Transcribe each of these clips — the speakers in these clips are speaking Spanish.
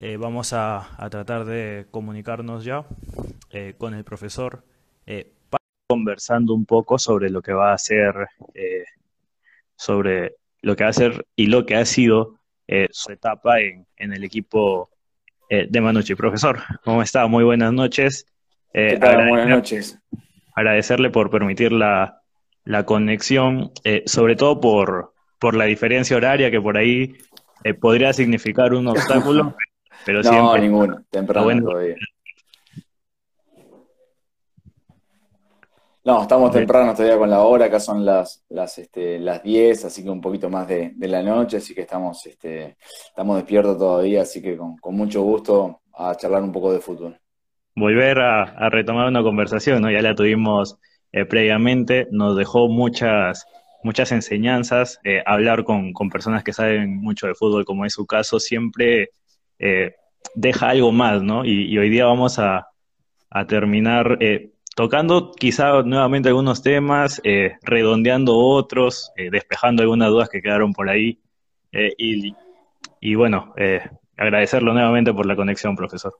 Eh, vamos a, a tratar de comunicarnos ya eh, con el profesor eh, conversando un poco sobre lo que va a ser, eh, sobre lo que va a ser y lo que ha sido eh, su etapa en, en el equipo de Manucci. Profesor, ¿cómo está? Muy buenas noches. ¿Qué tal? Buenas noches. agradecerle por permitir la, la conexión, eh, sobre todo por, por la diferencia horaria que por ahí eh, podría significar un obstáculo, pero No, siempre ninguno. Temprano bueno. todavía. No, estamos temprano todavía con la hora. Acá son las, las, este, las 10, así que un poquito más de, de la noche. Así que estamos, este, estamos despiertos todavía. Así que con, con mucho gusto a charlar un poco de fútbol. volver a, a retomar una conversación, ¿no? Ya la tuvimos eh, previamente, nos dejó muchas, muchas enseñanzas, eh, hablar con, con personas que saben mucho de fútbol, como es su caso, siempre eh, deja algo más, ¿no? Y, hoy día vamos a, terminar eh, tocando quizá nuevamente algunos temas, eh, redondeando otros, despejando algunas dudas que quedaron por ahí. y, y bueno, agradecerlo nuevamente por la conexión, profesor.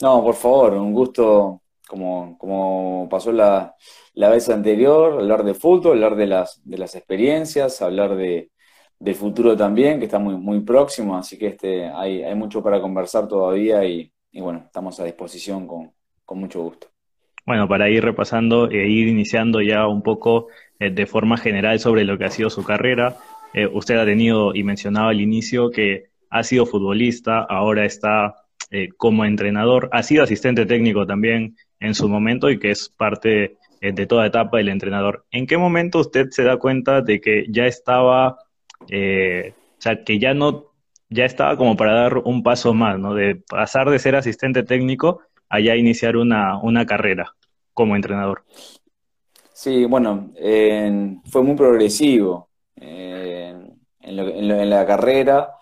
No, por favor, un gusto, como, como pasó la, la vez anterior, hablar de fútbol, hablar de las, de las experiencias, hablar de, del futuro también, que está muy, muy próximo, así que este, hay, hay mucho para conversar todavía y, y bueno, estamos a disposición con, con mucho gusto. Bueno, para ir repasando e ir iniciando ya un poco eh, de forma general sobre lo que ha sido su carrera, eh, usted ha tenido y mencionaba al inicio que ha sido futbolista, ahora está eh, como entrenador, ha sido asistente técnico también en su momento y que es parte de toda etapa del entrenador. ¿En qué momento usted se da cuenta de que ya estaba, eh, o sea, que ya no, ya estaba como para dar un paso más, ¿no? De pasar de ser asistente técnico a ya iniciar una, una carrera como entrenador. Sí, bueno, en- fue muy progresivo. En, lo- en lo- en la carrera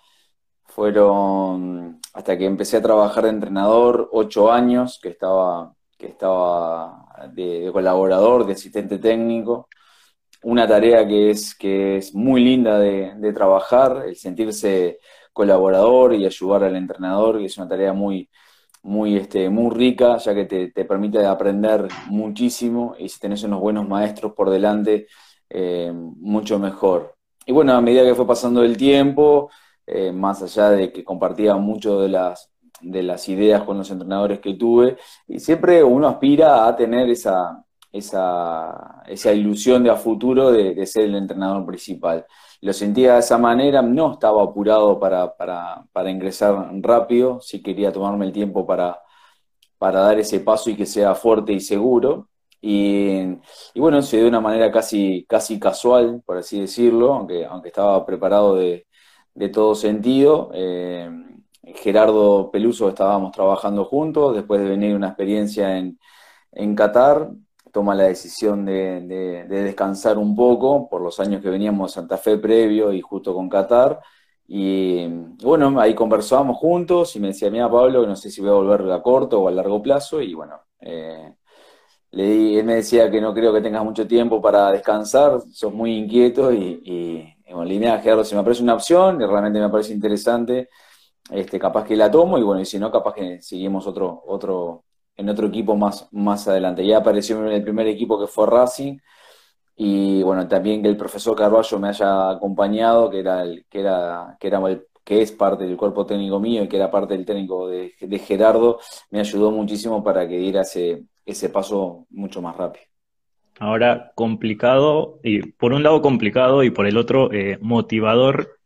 fueron, hasta que empecé a trabajar de entrenador, ocho años que estaba, que estaba de colaborador, de asistente técnico. Una tarea que es, que es muy linda de, trabajar, el sentirse colaborador y ayudar al entrenador, que es una tarea muy, muy, este, muy rica, ya que te, te permite aprender muchísimo y si tenés unos buenos maestros por delante, eh, mucho mejor. Y bueno, a medida que fue pasando el tiempo, eh, más allá de que compartía mucho de las, de las ideas con los entrenadores que tuve, y siempre uno aspira a tener esa, esa, esa ilusión de a futuro de, de ser el entrenador principal. Lo sentía de esa manera, no estaba apurado para, para, para ingresar rápido, sí quería tomarme el tiempo para, para dar ese paso y que sea fuerte y seguro. Y, bueno, se dio de una manera casi, casi casual, por así decirlo, aunque, aunque estaba preparado de, de todo sentido. Eh, Gerardo Peluso estábamos trabajando juntos, después de venir una experiencia en, en Qatar, toma la decisión de, de, de, descansar un poco por los años que veníamos a Santa Fe previo y justo con Qatar. Y bueno, ahí conversábamos juntos y me decía, mira Pablo, no sé si voy a volver a corto o a largo plazo. Y bueno, eh, le él me decía que no creo que tengas mucho tiempo para descansar, sos muy inquieto y, y, y línea Gerardo, si me parece una opción y realmente me parece interesante, este, capaz que la tomo y bueno, y si no, capaz que seguimos otro, otro, en otro equipo más, más adelante. Ya apareció en el primer equipo que fue Racing y bueno, también que el profesor Carballo me haya acompañado, que era el, que era, que era el, que es parte del cuerpo técnico mío y que era parte del técnico de, Gerardo, me ayudó muchísimo para que diera ese, ese paso mucho más rápido. Ahora, complicado, y por un lado complicado y por el otro eh, motivador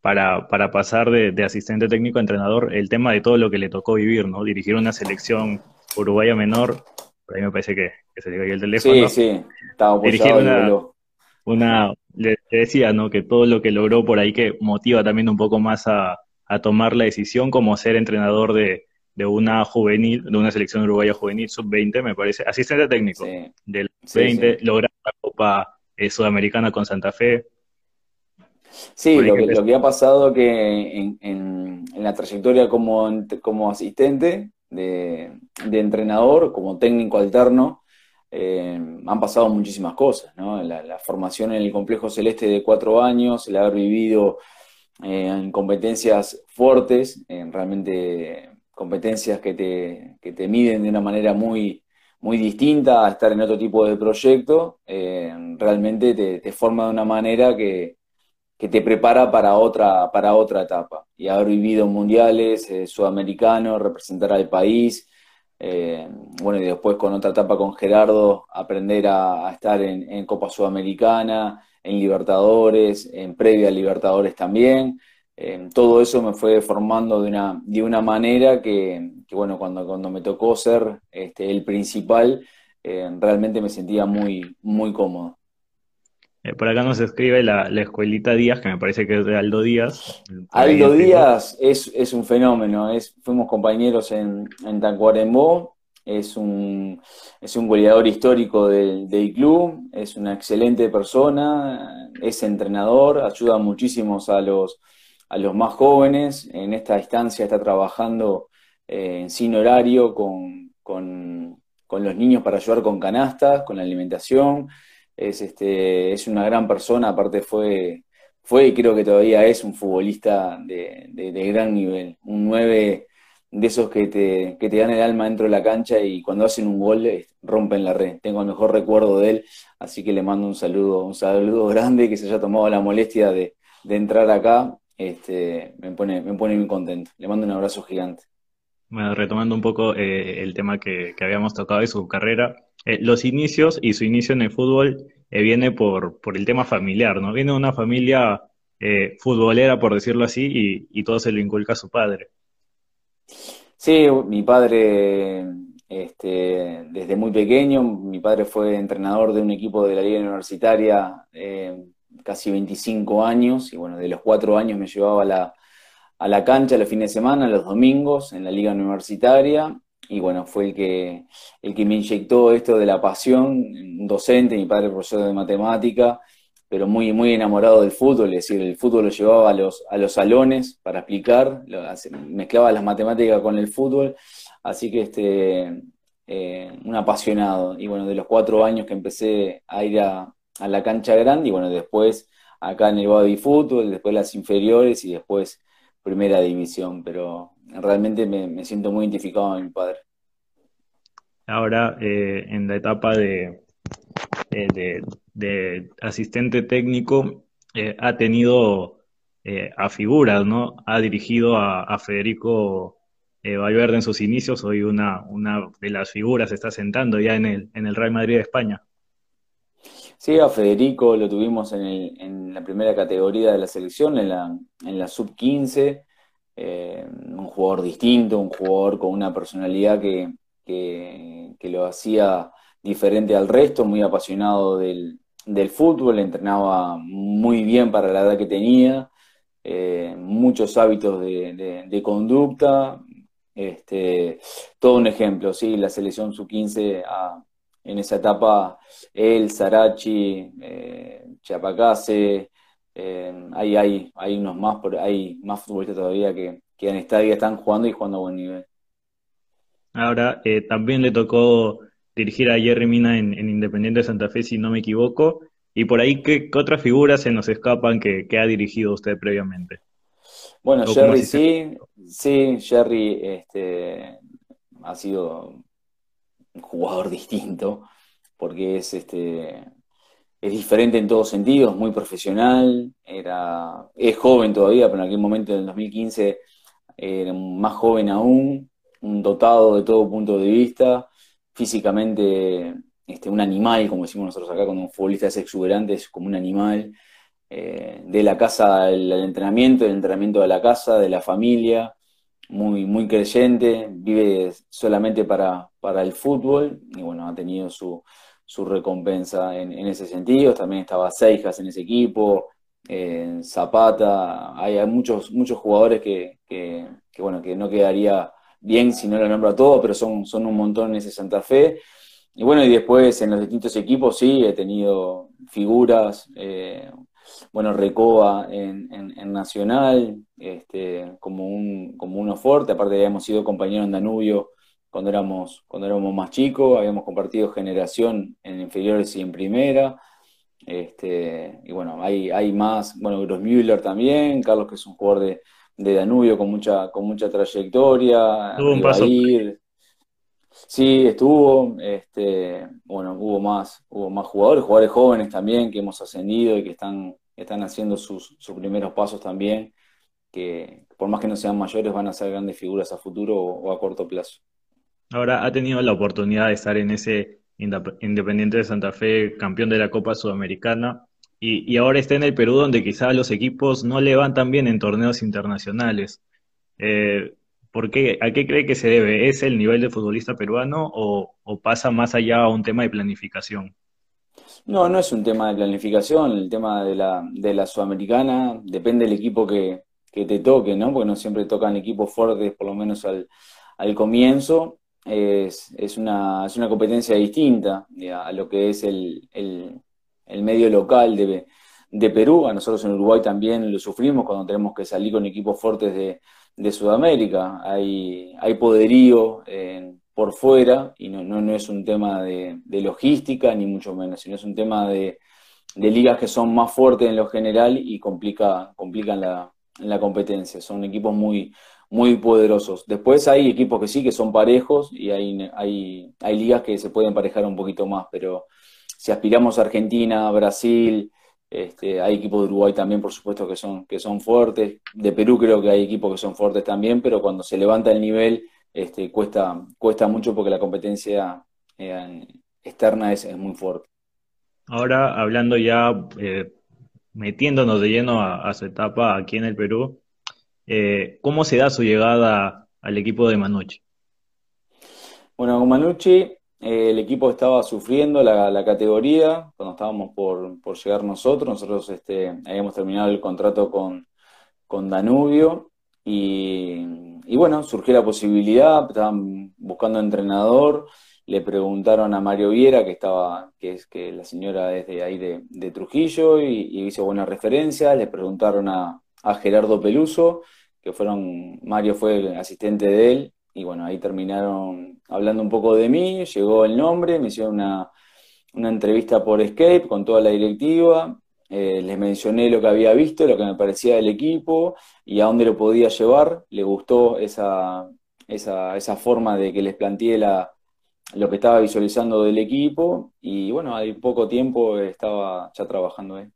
para, para pasar de, de, asistente técnico a entrenador, el tema de todo lo que le tocó vivir, ¿no? Dirigir una selección uruguaya menor, por ahí me parece que, que se le cayó el teléfono. Sí, sí, estaba una, una, le decía, ¿no? Que todo lo que logró por ahí que motiva también un poco más a, a tomar la decisión como ser entrenador de, de una juvenil, de una selección uruguaya juvenil sub-20, me parece, asistente técnico sí. del 20, sí, sí. lograr la Copa eh, Sudamericana con Santa Fe. Sí, lo que, lo que, ha pasado que en, en, en la trayectoria como, como asistente de, entrenador, como técnico alterno, eh, han pasado muchísimas cosas, ¿no? La, formación en el complejo celeste de cuatro años, el haber vivido en competencias fuertes, en realmente competencias que te, que te miden de una manera muy, muy distinta a estar en otro tipo de proyecto, eh, realmente te, forma de una manera que, te prepara para otra, para otra etapa. Y haber vivido mundiales, eh, sudamericanos, representar al país, eh, bueno, y después con otra etapa con Gerardo, aprender a, estar en, Copa Sudamericana, en Libertadores, en previa Libertadores también. todo eso me fue formando de una, de una manera que, bueno, cuando, cuando me tocó ser este, el principal, eh, realmente me sentía muy, muy cómodo. Eh, por acá nos escribe la, escuelita Díaz, que me parece que es de Aldo Díaz. Aldo Díaz es, un fenómeno, es, fuimos compañeros en, en Tacuarembó, es un, es un goleador histórico del, del, club, es una excelente persona, es entrenador, ayuda muchísimo a los, a los más jóvenes. En esta instancia está trabajando eh, sin horario con, con, los niños para ayudar con canastas, con la alimentación. Es, este, es una gran persona, aparte fue, fue y creo que todavía es un futbolista de, de, gran nivel. Un 9 de esos que te, que te dan el alma dentro de la cancha y cuando hacen un gol rompen la red. Tengo el mejor recuerdo de él, así que le mando un saludo, un saludo grande que se haya tomado la molestia de, de entrar acá. Este, me, pone, me pone muy contento. Le mando un abrazo gigante. Bueno, retomando un poco eh, el tema que, habíamos tocado de su carrera, eh, los inicios y su inicio en el fútbol eh, viene por, por el tema familiar, ¿no? Viene de una familia futbolera, por decirlo así, y, todo se lo inculca a su padre. Sí, mi padre, este, desde muy pequeño, mi padre fue entrenador de un equipo de la liga universitaria casi 25 años, y bueno, de los cuatro años me llevaba a la, a la cancha los fines de semana, los domingos, en la liga universitaria. Y bueno, fue el que, el que me inyectó esto de la pasión, un docente, mi padre profesor de matemática, pero muy, muy enamorado del fútbol, es decir, el fútbol lo llevaba a los, a los salones para explicar, mezclaba las matemáticas con el fútbol, así que este, eh, un apasionado. Y bueno, de los cuatro años que empecé a ir a, a la cancha grande, y bueno, después acá en el body fútbol, después las inferiores y después primera división, pero realmente me, siento muy identificado con mi padre. Ahora, eh, en la etapa de, eh, de, asistente técnico, eh, ha tenido a figuras, ¿no? Ha dirigido a, Federico Valverde en sus inicios, hoy una, una de las figuras está sentando ya en el, en el Real Madrid de España. Sí, a Federico lo tuvimos en, la primera categoría de la selección, en la, en la sub-15, eh, un jugador distinto, un jugador con una personalidad que, lo hacía diferente al resto, muy apasionado del, fútbol, entrenaba muy bien para la edad que tenía, eh, muchos hábitos de, conducta, este, todo un ejemplo, sí, la selección sub-15 en esa etapa, él, Sarachi, eh, Chiapacase, eh, hay, hay, hay unos más, hay más futbolistas todavía que, que en estadio están jugando y jugando a buen nivel. Ahora, eh, también le tocó dirigir a Jerry Mina en, Independiente de Santa Fe, si no me equivoco. Y por ahí, ¿qué, otras figuras se nos escapan que, ha dirigido usted previamente? Bueno, Jerry sí, sí, Jerry este, ha sido un jugador distinto, porque es, este, es diferente en todos sentidos, muy profesional, era, es joven todavía, pero en aquel momento, en el 2015, era más joven aún, un dotado de todo punto de vista, físicamente este, un animal, como decimos nosotros acá, cuando un futbolista es exuberante, es como un animal, eh, de la casa al, entrenamiento, del entrenamiento de la casa, de la familia, muy, muy creyente, vive solamente para, para el fútbol y bueno, ha tenido su, su recompensa en, ese sentido. También estaba Seijas en ese equipo, eh, Zapata, hay, muchos, muchos jugadores que, bueno, que no quedaría bien si no lo nombro a todos, pero son, son un montón en ese Santa Fe. Y bueno, y después en los distintos equipos sí, he tenido figuras, eh, bueno, Recoba en, en, Nacional, este, como, un, como uno fuerte, aparte habíamos sido compañeros en Danubio cuando éramos, cuando éramos más chicos, habíamos compartido generación en inferiores y en primera, Este, y bueno, hay, hay más, bueno, Grossmüller también, Carlos que es un jugador de, de Danubio con mucha, con mucha trayectoria, Tuvo un paso. Sí, estuvo, este, bueno, hubo más, hubo más jugadores, jugadores jóvenes también que hemos ascendido y que están, están haciendo sus, sus primeros pasos también, que por más que no sean mayores van a ser grandes figuras a futuro o, a corto plazo. Ahora ha tenido la oportunidad de estar en ese Independiente de Santa Fe, campeón de la Copa Sudamericana, y, ahora está en el Perú donde quizás los equipos no le van tan bien en torneos internacionales. Eh, ¿Por qué? ¿A qué cree que se debe? ¿Es el nivel de futbolista peruano o, pasa más allá a un tema de planificación? No, no es un tema de planificación, el tema de la, de la sudamericana depende del equipo que, te toque, ¿no? Porque no siempre tocan equipos fuertes, por lo menos al, comienzo. Es, es, una, es una competencia distinta a lo que es el, el, medio local de, de Perú. A nosotros en Uruguay también lo sufrimos cuando tenemos que salir con equipos fuertes de, de Sudamérica. Hay, hay poderío por fuera y no, no, es un tema de, logística ni mucho menos, sino es un tema de, ligas que son más fuertes en lo general y complica, complican la, la competencia. Son equipos muy, muy poderosos. Después hay equipos que sí, que son parejos y hay, hay, hay ligas que se pueden parejar un poquito más, pero si aspiramos a Argentina, Brasil, este, hay equipos de Uruguay también, por supuesto, que son, que son fuertes. De Perú creo que hay equipos que son fuertes también, pero cuando se levanta el nivel este, cuesta, cuesta mucho porque la competencia eh, externa es, muy fuerte. Ahora, hablando ya, eh, metiéndonos de lleno a, su etapa aquí en el Perú, eh, ¿cómo se da su llegada al equipo de Manucci? Bueno, con Manucci eh, el equipo estaba sufriendo la, categoría cuando estábamos por, llegar nosotros. Nosotros este, habíamos terminado el contrato con, Danubio y, bueno, surgió la posibilidad, estaban buscando entrenador, le preguntaron a Mario Viera, que estaba, que es que la señora es de ahí de, Trujillo y, hizo buenas referencias, le preguntaron a, a Gerardo Peluso, que fueron, Mario fue el asistente de él, y bueno, ahí terminaron hablando un poco de mí, llegó el nombre, me hicieron una, entrevista por Escape con toda la directiva, eh, les mencioné lo que había visto, lo que me parecía del equipo y a dónde lo podía llevar, le gustó esa, esa, esa forma de que les planteé la, lo que estaba visualizando del equipo y bueno, hay poco tiempo estaba ya trabajando ahí.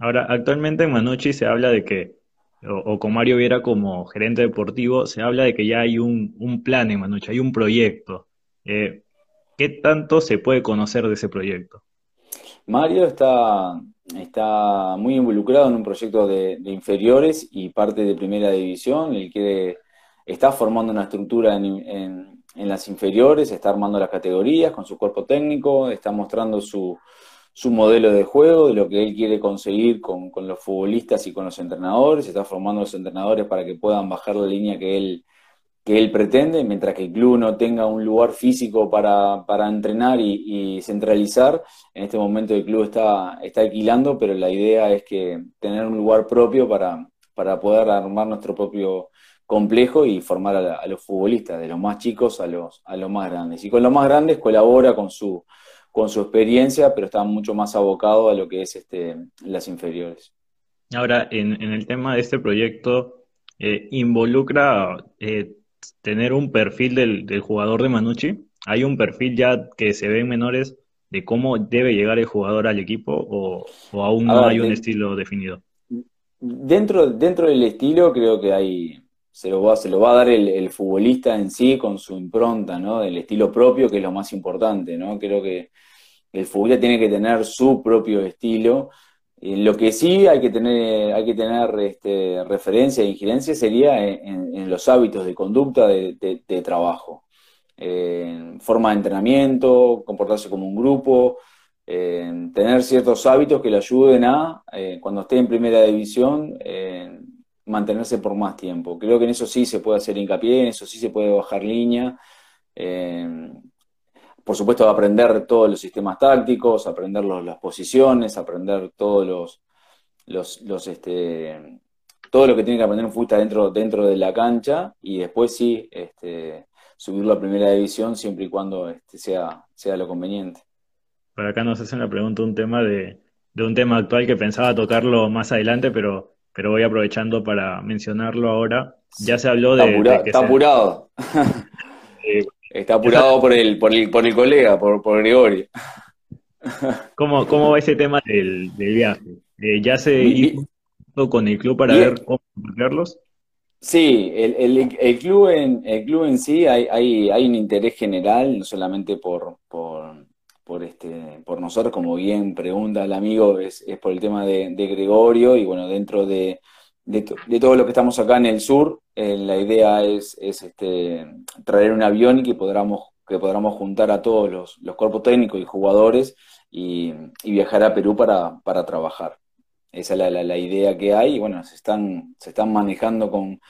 Ahora, actualmente en Manucci se habla de que o, con Mario Viera como gerente deportivo, se habla de que ya hay un, plan en Manucci, hay un proyecto. Eh, ¿Qué tanto se puede conocer de ese proyecto? Mario está, está muy involucrado en un proyecto de, inferiores y parte de primera división. Él quiere, está formando una estructura en, en las inferiores, está armando las categorías con su cuerpo técnico, está mostrando su, su modelo de juego, de lo que él quiere conseguir con, los futbolistas y con los entrenadores, está formando los entrenadores para que puedan bajar la línea que él, que él pretende, mientras que el club no tenga un lugar físico para, entrenar y, centralizar, en este momento el club está, está alquilando, pero la idea es que tener un lugar propio para, para poder armar nuestro propio complejo y formar a, a, los futbolistas, de los más chicos a los, a los más grandes. Y con los más grandes colabora con su con su experiencia, pero está mucho más abocado a lo que es este, las inferiores. Ahora, en, el tema de este proyecto, eh, ¿involucra eh, tener un perfil del, jugador de Manucci? ¿Hay un perfil ya que se ve en menores de cómo debe llegar el jugador al equipo o, aún no hay un estilo definido? Dentro, dentro del estilo creo que hay, se lo va, se lo va a dar el, futbolista en sí con su impronta, ¿no? Del estilo propio, que es lo más importante, ¿no? Creo que el futbolista tiene que tener su propio estilo. lo que sí hay que tener, hay que tener este, referencia e injerencia sería en, los hábitos de conducta de, trabajo. en forma de entrenamiento, comportarse como un grupo, tener ciertos hábitos que le ayuden a, eh, cuando esté en primera división, mantenerse por más tiempo. Creo que en eso sí se puede hacer hincapié, en eso sí se puede bajar línea. Eh, por supuesto, aprender todos los sistemas tácticos, aprender las posiciones, aprender todos los, los, este, todo lo que tiene que aprender un futbolista dentro, dentro de la cancha y después sí este, subirlo a primera división siempre y cuando este, sea, sea lo conveniente. Por acá nos hacen la pregunta un tema de de un tema actual que pensaba tocarlo más adelante, pero, pero voy aprovechando para mencionarlo ahora. Ya se habló de... está apurado. está apurado por el, por el, por el colega, por, por Gregorio. ¿Cómo, ¿Cómo va ese tema del, viaje? Eh, ¿Ya se hizo con el club para ver cómo verlos? Sí, el, el, el, club en, el club en sí hay, hay, hay un interés general, no solamente por, por, por, este, por nosotros, como bien pregunta el amigo, es, es por el tema de, de, Gregorio y bueno, dentro de, de, todo lo que estamos acá en el sur, eh, la idea es, es este, traer un avión y que podamos, que podamos juntar a todos los, los cuerpos técnicos y jugadores y, viajar a Perú para, para trabajar. Esa es la, la, idea que hay y bueno, se están, se están manejando con,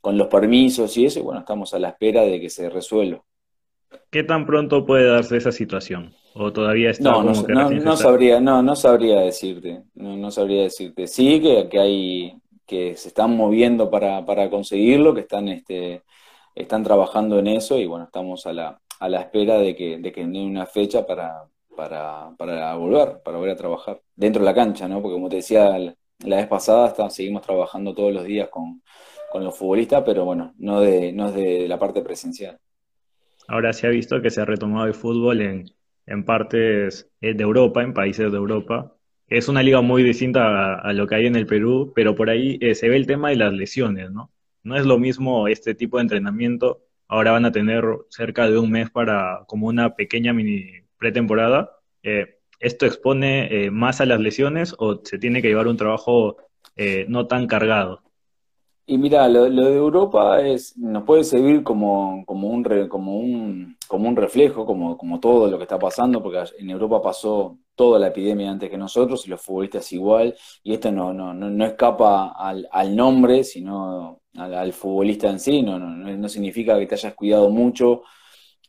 con los permisos y eso y bueno, estamos a la espera de que se resuelva. ¿Qué tan pronto puede darse esa situación? ¿O todavía está no, no, no, no sabría, no, no sabría decirte, no, no sabría decirte. Sí que, que hay, que se están moviendo para, para conseguirlo, que están, este, están trabajando en eso y bueno, estamos a la, a la espera de que, de que den una fecha para, para, para volver, para volver a trabajar dentro de la cancha, ¿no? Porque como te decía la, vez pasada, está, seguimos trabajando todos los días con, los futbolistas, pero bueno, no, de, no es de la parte presencial. Ahora se ha visto que se ha retomado el fútbol en, en partes eh, de Europa, en países de Europa. Es una liga muy distinta a, lo que hay en el Perú, pero por ahí eh, se ve el tema de las lesiones, ¿no? No es lo mismo este tipo de entrenamiento. Ahora van a tener cerca de un mes para como una pequeña mini pretemporada, eh, ¿esto expone más a las lesiones o se tiene que llevar un trabajo no tan cargado? Y mira, lo, de Europa es, nos puede servir como, como, un, como, un, como un reflejo, como, como todo lo que está pasando, porque en Europa pasó toda la epidemia antes que nosotros y los futbolistas igual, y esto no, no, no, escapa al, al, nombre, sino al, al, futbolista en sí, no, no, no significa que te hayas cuidado mucho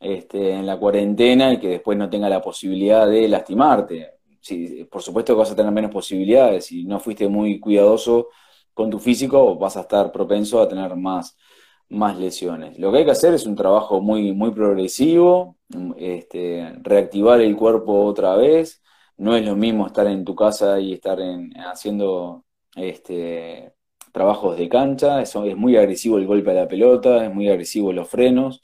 este, en la cuarentena y que después no tenga la posibilidad de lastimarte. Sí, por supuesto que vas a tener menos posibilidades. Si no fuiste muy cuidadoso con tu físico, vas a estar propenso a tener más, más lesiones. Lo que hay que hacer es un trabajo muy, muy progresivo, este, reactivar el cuerpo otra vez. No es lo mismo estar en tu casa y estar en, haciendo este, trabajos de cancha. Es muy agresivo el golpe a la pelota, es muy agresivo los frenos.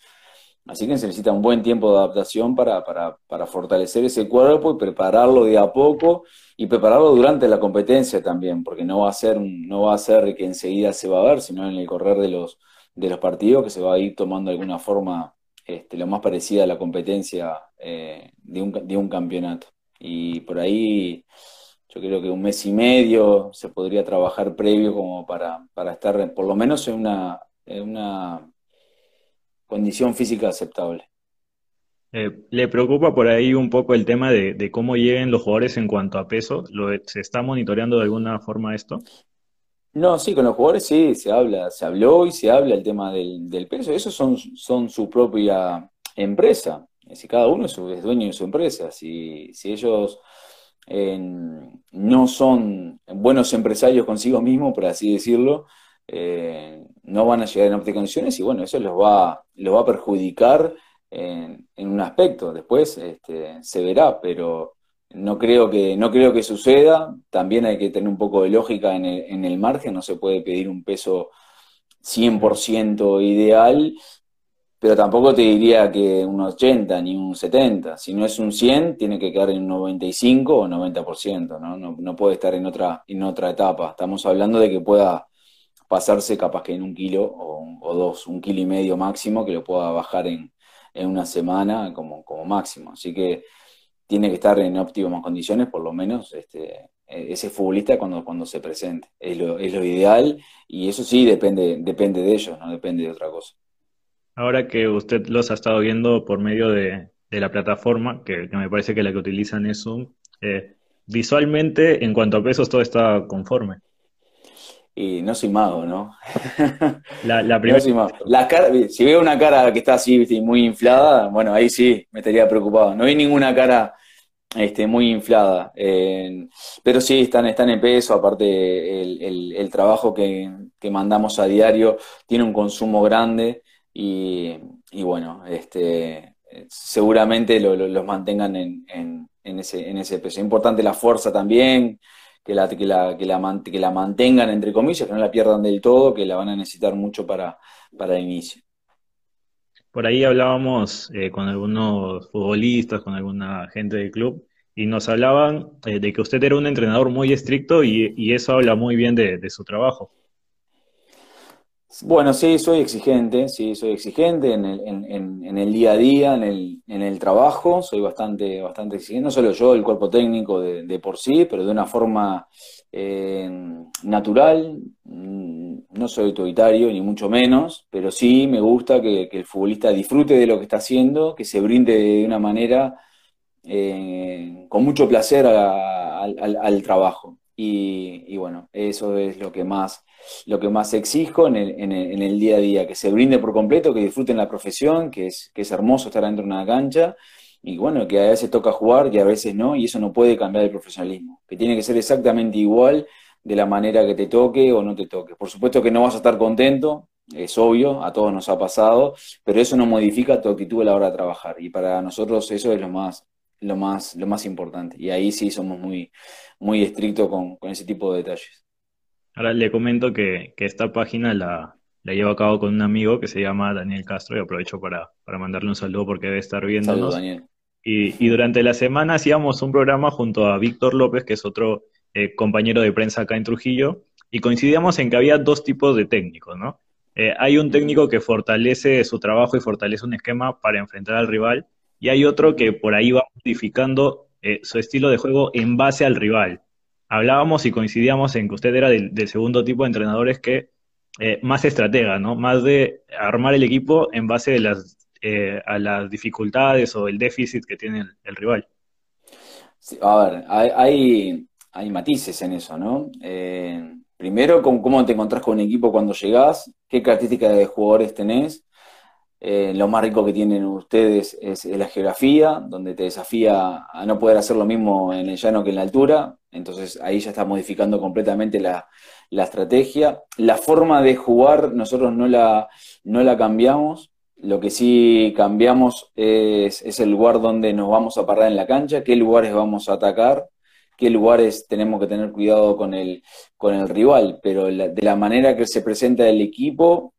Así que se necesita un buen tiempo de adaptación para, para, para, fortalecer ese cuerpo y prepararlo de a poco y prepararlo durante la competencia también, porque no va a ser, no va a ser que enseguida se va a ver, sino en el correr de los, de los partidos que se va a ir tomando alguna forma este, lo más parecida a la competencia eh, de, un, de un campeonato. Y por ahí yo creo que un mes y medio se podría trabajar previo como para, para estar por lo menos en una, en una condición física aceptable. Eh, ¿Le preocupa por ahí un poco el tema de, cómo lleguen los jugadores en cuanto a peso? ¿Lo, ¿Se está monitoreando de alguna forma esto? No, sí, con los jugadores sí, se habla, se habló y se habla el tema del, peso. Esos son, son su propia empresa. Si cada uno es, dueño de su empresa. Si, si ellos eh, no son buenos empresarios consigo mismos, por así decirlo, eh, no van a llegar en óptimas condiciones y bueno, eso los va, los va a perjudicar en, un aspecto. Después este, se verá, pero no creo, que, no creo que suceda. También hay que tener un poco de lógica en el, en el margen, no se puede pedir un peso 100% ideal, pero tampoco te diría que un 80 ni un 70. Si no es un 100, tiene que quedar en un 95 o 90%, ¿no? No, no puede estar en otra, en otra etapa. Estamos hablando de que pueda pasarse capaz que en un kilo o, dos, un kilo y medio máximo, que lo pueda bajar en, una semana como, como máximo. Así que tiene que estar en óptimas condiciones, por lo menos este, e, ese futbolista cuando, cuando se presente. Es lo, ideal y eso sí depende, depende de ellos, no depende de otra cosa. Ahora que usted los ha estado viendo por medio de, la plataforma, que, me parece que la que utilizan es Zoom, eh, visualmente, en cuanto a pesos, todo está conforme. Y no soy mago, ¿no? La, primera. si veo una cara que está así, muy inflada, bueno, ahí sí me estaría preocupado. No hay ninguna cara este, muy inflada. pero sí, están, están en peso, aparte el, trabajo que, mandamos a diario tiene un consumo grande y, bueno, este, seguramente los mantengan en, en ese, en ese peso. Es importante la fuerza también, que la, que la, que la, que la mantengan, entre comillas, que no la pierdan del todo, que la van a necesitar mucho para, para el inicio. Por ahí hablábamos eh, con algunos futbolistas, con alguna gente del club, y nos hablaban eh, de que usted era un entrenador muy estricto y, eso habla muy bien de, su trabajo. Bueno, sí, soy exigente, sí, soy exigente en el, en, el día a día, en el, en el, trabajo, soy bastante, bastante exigente, no solo yo, el cuerpo técnico de, por sí, pero de una forma eh, natural, mm, no soy autoritario, ni mucho menos, pero sí me gusta que, que el futbolista disfrute de lo que está haciendo, que se brinde de una manera eh, con mucho placer al, trabajo. Y, bueno, eso es lo que más, lo que más exijo en el, día a día, que se brinde por completo, que disfruten la profesión, que es, que es hermoso estar dentro de una cancha, y bueno, que a veces toca jugar y a veces no, y eso no puede cambiar el profesionalismo, que tiene que ser exactamente igual de la manera que te toque o no te toque. Por supuesto que no vas a estar contento, es obvio, a todos nos ha pasado, pero eso no modifica tu actitud a la hora de trabajar, y para nosotros eso es lo más, lo más, lo más importante. Y ahí sí somos muy, muy estrictos con, ese tipo de detalles. Ahora le comento que, esta página la, la, llevo a cabo con un amigo que se llama Daniel Castro y aprovecho para, mandarle un saludo porque debe estar viéndonos. Daniel. Y, durante la semana hacíamos un programa junto a Víctor López, que es otro eh, compañero de prensa acá en Trujillo, y coincidíamos en que había dos tipos de técnicos, ¿no? Eh, hay un técnico que fortalece su trabajo y fortalece un esquema para enfrentar al rival, y hay otro que por ahí va modificando eh, su estilo de juego en base al rival. Hablábamos y coincidíamos en que usted era del, segundo tipo de entrenadores que eh, más estratega, ¿no? Más de armar el equipo en base eh, a las dificultades o el déficit que tiene el, rival. a ver, hay, hay, matices en eso, ¿no? primero, ¿cómo te encontrás con un equipo cuando llegás? ¿Qué características de jugadores tenés? Eh, lo más rico que tienen ustedes es, la geografía, donde te desafía a no poder hacer lo mismo en el llano que en la altura. Entonces ahí ya está modificando completamente la, estrategia. La forma de jugar nosotros no la, no la cambiamos. Lo que sí cambiamos es, el lugar donde nos vamos a parar en la cancha, qué lugares vamos a atacar, qué lugares tenemos que tener cuidado con el, con el rival. Pero de la manera que se presenta el equipo,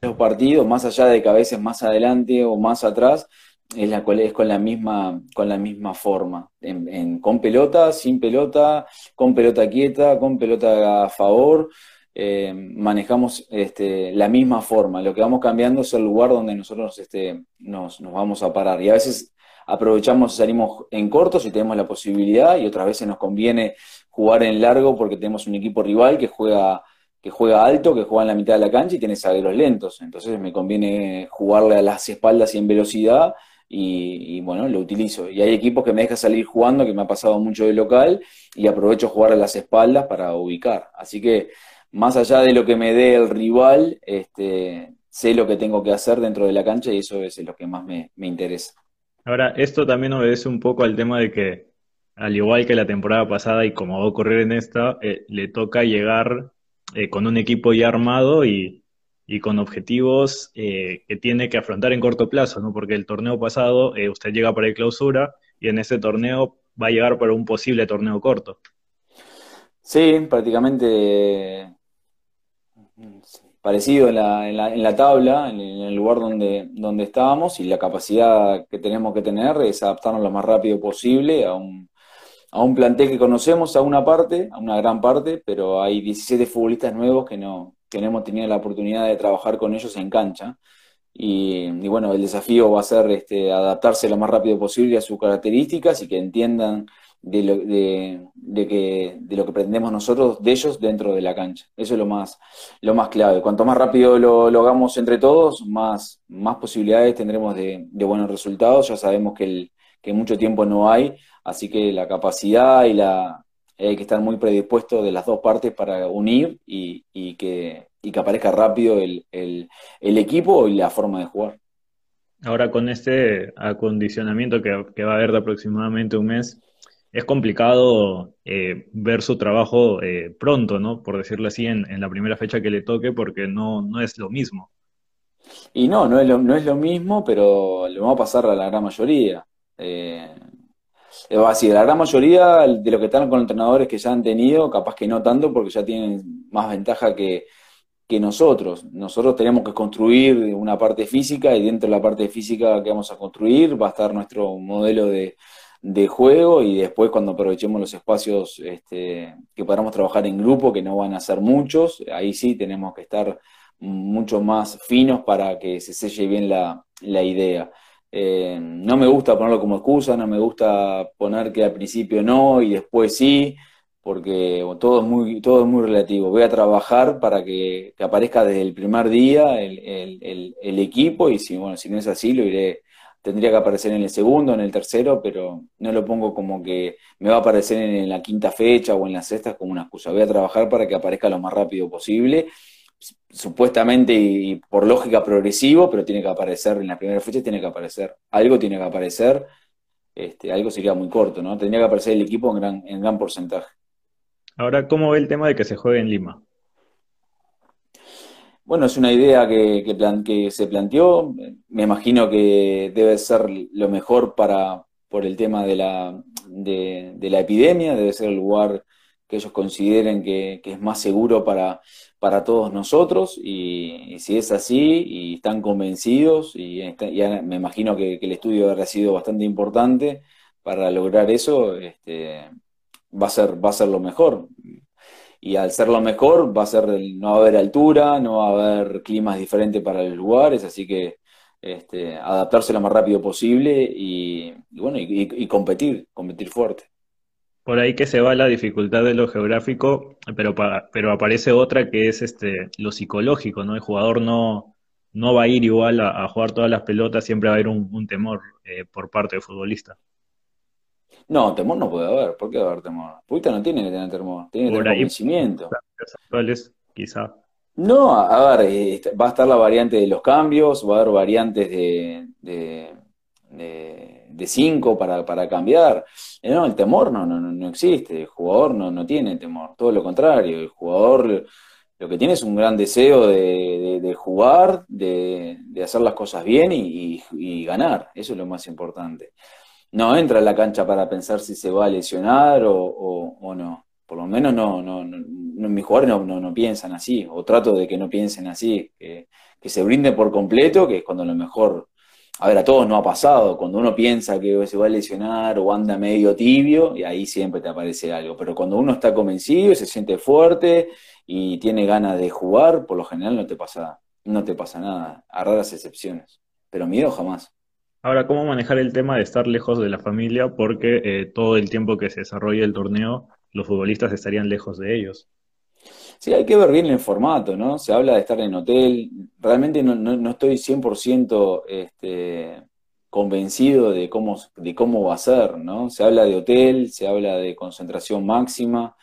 los partidos, más allá de que a veces más adelante o más atrás, es, la, es con, la misma, con la misma forma. En, con pelota, sin pelota, con pelota quieta, con pelota a favor. Eh, manejamos este, la misma forma. Lo que vamos cambiando es el lugar donde nosotros este, nos, nos vamos a parar. Y a veces aprovechamos y salimos en corto si tenemos la posibilidad, y otras veces nos conviene jugar en largo porque tenemos un equipo rival que juega que juega alto, que juega en la mitad de la cancha y tiene zagueros lentos. Entonces me conviene jugarle a las espaldas y en velocidad y, bueno, lo utilizo. Y hay equipos que me dejan salir jugando, que me ha pasado mucho de local, y aprovecho jugar a las espaldas para ubicar. Así que más allá de lo que me dé el rival, este, sé lo que tengo que hacer dentro de la cancha y eso es lo que más me, interesa. Ahora, esto también obedece un poco al tema de que, al igual que la temporada pasada y como va a ocurrir en esta, eh, le toca llegar eh, con un equipo ya armado y, con objetivos eh, que tiene que afrontar en corto plazo, ¿no? Porque el torneo pasado eh, usted llega para el clausura y en ese torneo va a llegar para un posible torneo corto. Sí, prácticamente parecido en la, en la, en la tabla, en el lugar donde, donde estábamos, y la capacidad que tenemos que tener es adaptarnos lo más rápido posible a un, a un plantel que conocemos a una parte, a una gran parte, pero hay 17 futbolistas nuevos que no, hemos tenido la oportunidad de trabajar con ellos en cancha. Y, bueno, el desafío va a ser este, adaptarse lo más rápido posible a sus características y que entiendan de lo, de, que, de lo que pretendemos nosotros de ellos dentro de la cancha. Eso es lo más, lo más clave. Cuanto más rápido lo, lo hagamos entre todos, más, más posibilidades tendremos de, buenos resultados. Ya sabemos que, que mucho tiempo no hay, Así que la capacidad y la hay que estar muy predispuesto de las dos partes para unir y, que, que, aparezca rápido el, equipo y la forma de jugar. Ahora con este acondicionamiento que, va a haber de aproximadamente un mes, es complicado eh, ver su trabajo eh, pronto, ¿no? Por decirlo así, en, la primera fecha que le toque, porque no, no es lo mismo. Y no, no es lo, no es lo mismo, pero lo va a pasar a la gran mayoría. Eh, así, la gran mayoría de los que están con entrenadores que ya han tenido, capaz que no tanto, porque ya tienen más ventaja que, que nosotros. Nosotros tenemos que construir una parte física y dentro de la parte física que vamos a construir va a estar nuestro modelo de, de juego y después cuando aprovechemos los espacios este, que podamos trabajar en grupo, que no van a ser muchos, ahí sí tenemos que estar mucho más finos para que se selle bien la, la idea. Eh, no me gusta ponerlo como excusa, no me gusta poner que al principio no y después sí, porque todo es muy, todo es muy relativo. Voy a trabajar para que, aparezca desde el primer día el, equipo y si, bueno, si no es así, lo iré, tendría que aparecer en el segundo, en el tercero, pero no lo pongo como que me va a aparecer en la quinta fecha o en la sexta como una excusa. Voy a trabajar para que aparezca lo más rápido posible supuestamente y, por lógica progresivo, pero tiene que aparecer en la primera fecha, tiene que aparecer, algo tiene que aparecer, este, algo sería muy corto, ¿no? Tendría que aparecer el equipo en gran, en gran porcentaje. Ahora, ¿cómo ve el tema de que se juegue en Lima? Bueno, es una idea que, que, se planteó. Me imagino que debe ser lo mejor para por el tema de la, de, la epidemia, debe ser el lugar que ellos consideren que, que es más seguro para, para todos nosotros y, si es así y están convencidos y, me imagino que, el estudio habrá sido bastante importante para lograr eso, este, va, a ser, va a ser lo mejor. Y al ser lo mejor va a ser, no va a haber altura, no va a haber climas diferentes para los lugares, así que este, adaptarse lo más rápido posible y, bueno, y competir, competir fuerte por ahí que se va la dificultad de lo geográfico, pero, pero aparece otra que es este, lo psicológico, ¿no? El jugador no, no va a ir igual a, jugar todas las pelotas, siempre va a haber un, temor eh, por parte del futbolista. No, temor no puede haber. ¿Por qué va a haber temor? Puita no tiene que tener temor, tiene que tener convencimiento. Actuales, quizá. No, a ver, eh, va a estar la variante de los cambios, va a haber variantes de, de, de, cinco para, para cambiar. Eh, no, el temor no, no, no existe, el jugador no, no tiene temor, todo lo contrario, el jugador lo que tiene es un gran deseo de, jugar, de, hacer las cosas bien y, ganar, eso es lo más importante. No entra a la cancha para pensar si se va a lesionar o, no, por lo menos no, no, no mis jugadores no, no, piensan así, o trato de que no piensen así, que, que se brinden por completo, que es cuando lo mejor a ver, a todos no ha pasado, cuando uno piensa que se va a lesionar o anda medio tibio, y ahí siempre te aparece algo, pero cuando uno está convencido y se siente fuerte y tiene ganas de jugar, por lo general no te pasa, no te pasa nada, a raras excepciones, pero miedo jamás. Ahora, ¿cómo manejar el tema de estar lejos de la familia? Porque eh, todo el tiempo que se desarrolla el torneo, los futbolistas estarían lejos de ellos. Sí, hay que ver bien el formato, ¿no? Se habla de estar en hotel. Realmente no, no, no estoy 100% este, convencido de cómo, de cómo va a ser, ¿no? Se habla de hotel, se habla de concentración máxima.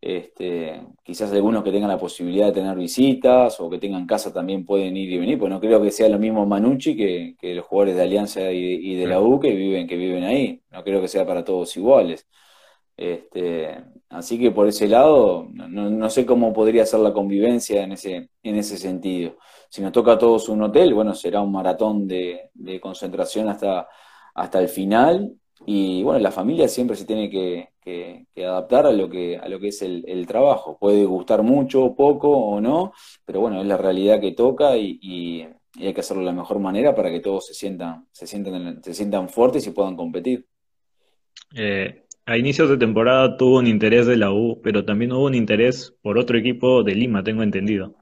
Este, quizás algunos que tengan la posibilidad de tener visitas o que tengan casa también pueden ir y venir, pues no creo que sea lo mismo Manucci que, que los jugadores de Alianza y, de la U que viven, que viven ahí. No creo que sea para todos iguales. Este, así que por ese lado, no, sé cómo podría ser la convivencia en ese, en ese sentido. Si nos toca a todos un hotel, bueno, será un maratón de, concentración hasta, hasta el final. Y bueno, la familia siempre se tiene que, adaptar a lo que, a lo que es el, trabajo. Puede gustar mucho, poco o no, pero bueno, es la realidad que toca y, hay que hacerlo de la mejor manera para que todos se sientan, se sientan, se sientan fuertes y puedan competir. Eh, a inicios de temporada tuvo un interés de la U, pero también hubo un interés por otro equipo de Lima, tengo entendido.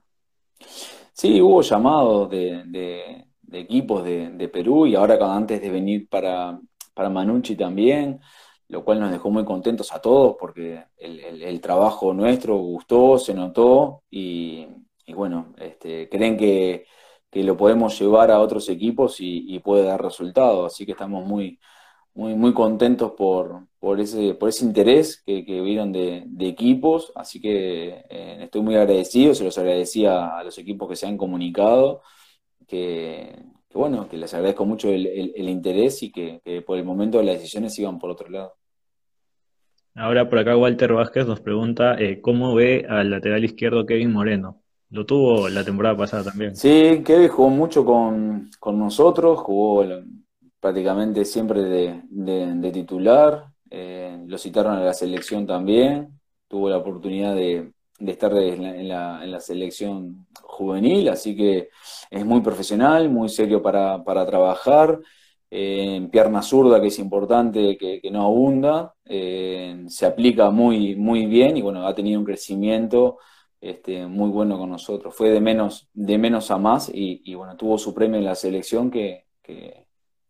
Sí, hubo llamados de, equipos de, Perú y ahora antes de venir para, para Manucci también, lo cual nos dejó muy contentos a todos porque el, trabajo nuestro gustó, se notó y, bueno, este, creen que, lo podemos llevar a otros equipos y, y puede dar resultados, así que estamos muy, muy, muy contentos por, por, ese, por ese interés que, que vieron de, equipos, así que eh, estoy muy agradecido, se los agradecía a los equipos que se han comunicado, que, bueno, que les agradezco mucho el, el, interés y que, por el momento las decisiones iban por otro lado. Ahora por acá Walter Vázquez nos pregunta eh, cómo ve al lateral izquierdo Kevin Moreno. Lo tuvo la temporada pasada también. Sí, Kevin jugó mucho con, con nosotros, jugó prácticamente siempre de, titular, eh, lo citaron a la selección también, tuvo la oportunidad de, estar en la, selección juvenil, así que es muy profesional, muy serio para, trabajar, eh, en pierna zurda, que es importante, que, no abunda, eh, se aplica muy, muy bien y bueno, ha tenido un crecimiento este, muy bueno con nosotros. Fue de menos, de menos a más y, bueno, tuvo su premio en la selección que,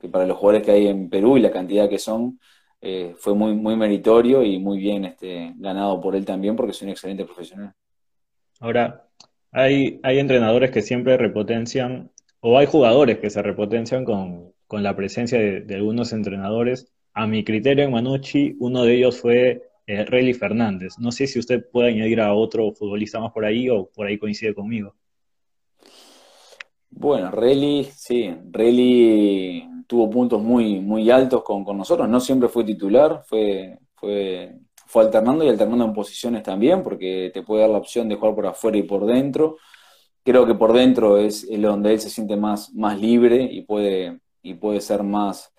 para los jugadores que hay en Perú y la cantidad que son, eh, fue muy, muy meritorio y muy bien este, ganado por él también porque es un excelente profesional. Ahora, hay, hay entrenadores que siempre repotencian, o hay jugadores que se repotencian con, la presencia de, de algunos entrenadores. A mi criterio en Manucci, uno de ellos fue eh, Relly Fernández. No sé si usted puede añadir a otro futbolista más por ahí o por ahí coincide conmigo. Bueno, Relly, sí, Relly tuvo puntos muy, muy altos con, nosotros, no siempre fue titular, fue, fue, alternando y alternando en posiciones también, porque te puede dar la opción de jugar por afuera y por dentro. Creo que por dentro es, es donde él se siente más, más libre y puede, y puede ser más,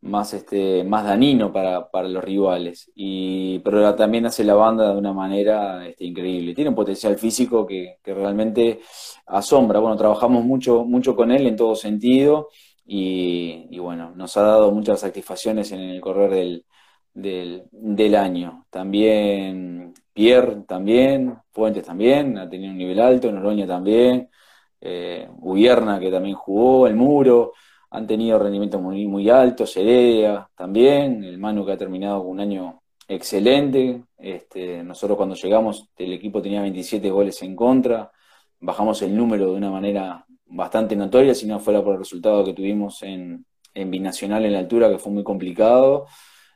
más, este, más dañino para, los rivales. Y, pero también hace la banda de una manera este, increíble. Tiene un potencial físico que, realmente asombra. Bueno, trabajamos mucho, mucho con él en todo sentido y, bueno, nos ha dado muchas satisfacciones en el correr del, del, año. También Pierre, también, Fuentes también, ha tenido un nivel alto, Noroña también, eh, que también jugó, El Muro han tenido rendimientos muy, muy altos, Heredia también, el Manu que ha terminado un año excelente. Este, nosotros cuando llegamos el equipo tenía 27 goles en contra, bajamos el número de una manera bastante notoria, si no fuera por el resultado que tuvimos en, en Binacional en la altura, que fue muy complicado.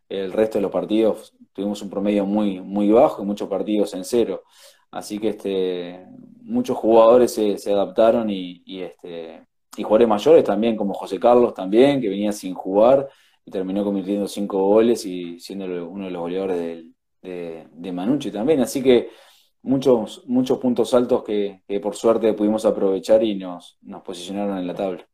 El resto de los partidos tuvimos un promedio muy, muy bajo y muchos partidos en cero. Así que este, muchos jugadores se, se adaptaron y, este, y jugadores mayores también, como José Carlos también, que venía sin jugar y terminó convirtiendo cinco goles y siendo uno de los goleadores de, de, Manucci también. Así que muchos, muchos puntos altos que, por suerte pudimos aprovechar y nos, nos posicionaron en la tabla.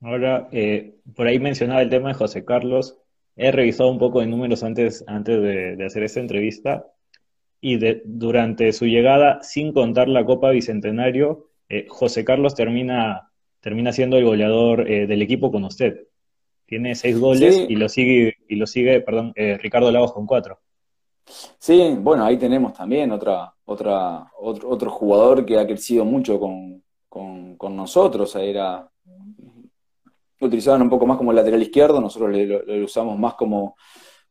Ahora, eh, por ahí mencionaba el tema de José Carlos. He revisado un poco de números antes, antes de, hacer esta entrevista y de, durante su llegada, sin contar la Copa Bicentenario, eh, José Carlos termina termina siendo el goleador eh, del equipo con usted. Tiene seis goles y lo sigue, y lo sigue perdón, eh, Ricardo Lagos con cuatro. Sí, bueno, ahí tenemos también otra, otra, otro, jugador que ha crecido mucho con, nosotros. Era, utilizaban un poco más como lateral izquierdo, nosotros lo, usamos más como,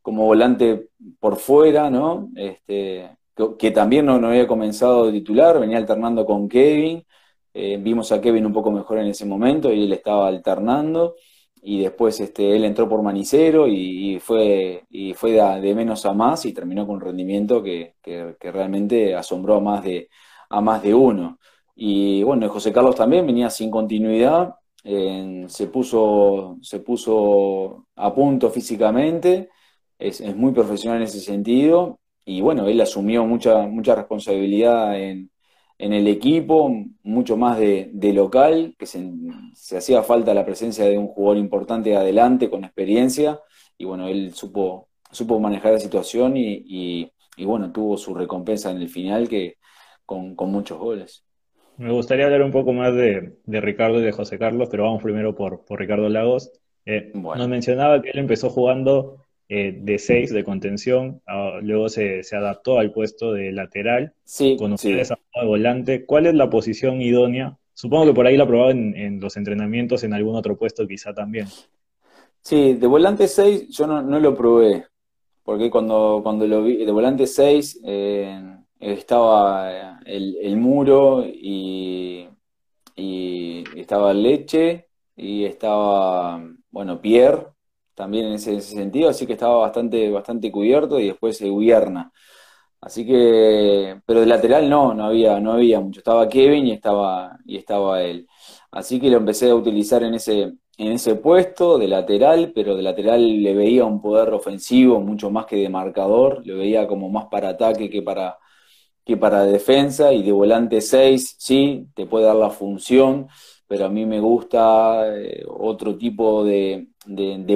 como volante por fuera, ¿no? Este, que, también no, no, había comenzado de titular, venía alternando con Kevin, eh, vimos a Kevin un poco mejor en ese momento y él estaba alternando. Y después este, él entró por Manicero y, fue, y fue de, menos a más y terminó con un rendimiento que, realmente asombró a más, de, a más de uno. Y bueno, José Carlos también venía sin continuidad, se, puso, se puso a punto físicamente, es, es, muy profesional en ese sentido y bueno, él asumió mucha, mucha responsabilidad en, en el equipo, mucho más de, local, que se, hacía falta la presencia de un jugador importante adelante con experiencia, y bueno, él supo, supo manejar la situación y, bueno, tuvo su recompensa en el final que con, muchos goles. Me gustaría hablar un poco más de, Ricardo y de José Carlos, pero vamos primero por, Ricardo Lagos. Eh, nos mencionaba que él empezó jugando eh, de 6 de contención, ah, luego se, adaptó al puesto de lateral, sí, con ustedes de volante. ¿Cuál es la posición idónea? Supongo que por ahí la probado en, en, los entrenamientos, en algún otro puesto quizá también. Sí, de volante 6 yo no, lo probé, porque cuando, cuando lo vi, de volante 6 eh, estaba el, el muro y, y estaba Leche y estaba, bueno, Pierre también en ese, sentido, así que estaba bastante, bastante cubierto y después se gobierna. Así que, pero de lateral no, no había, no había mucho. Estaba Kevin y estaba, y estaba él. Así que lo empecé a utilizar en ese, en ese puesto de lateral, pero de lateral le veía un poder ofensivo mucho más que de marcador, le veía como más para ataque que para, que para defensa, y de volante 6, sí, te puede dar la función, pero a mí me gusta eh, otro tipo de,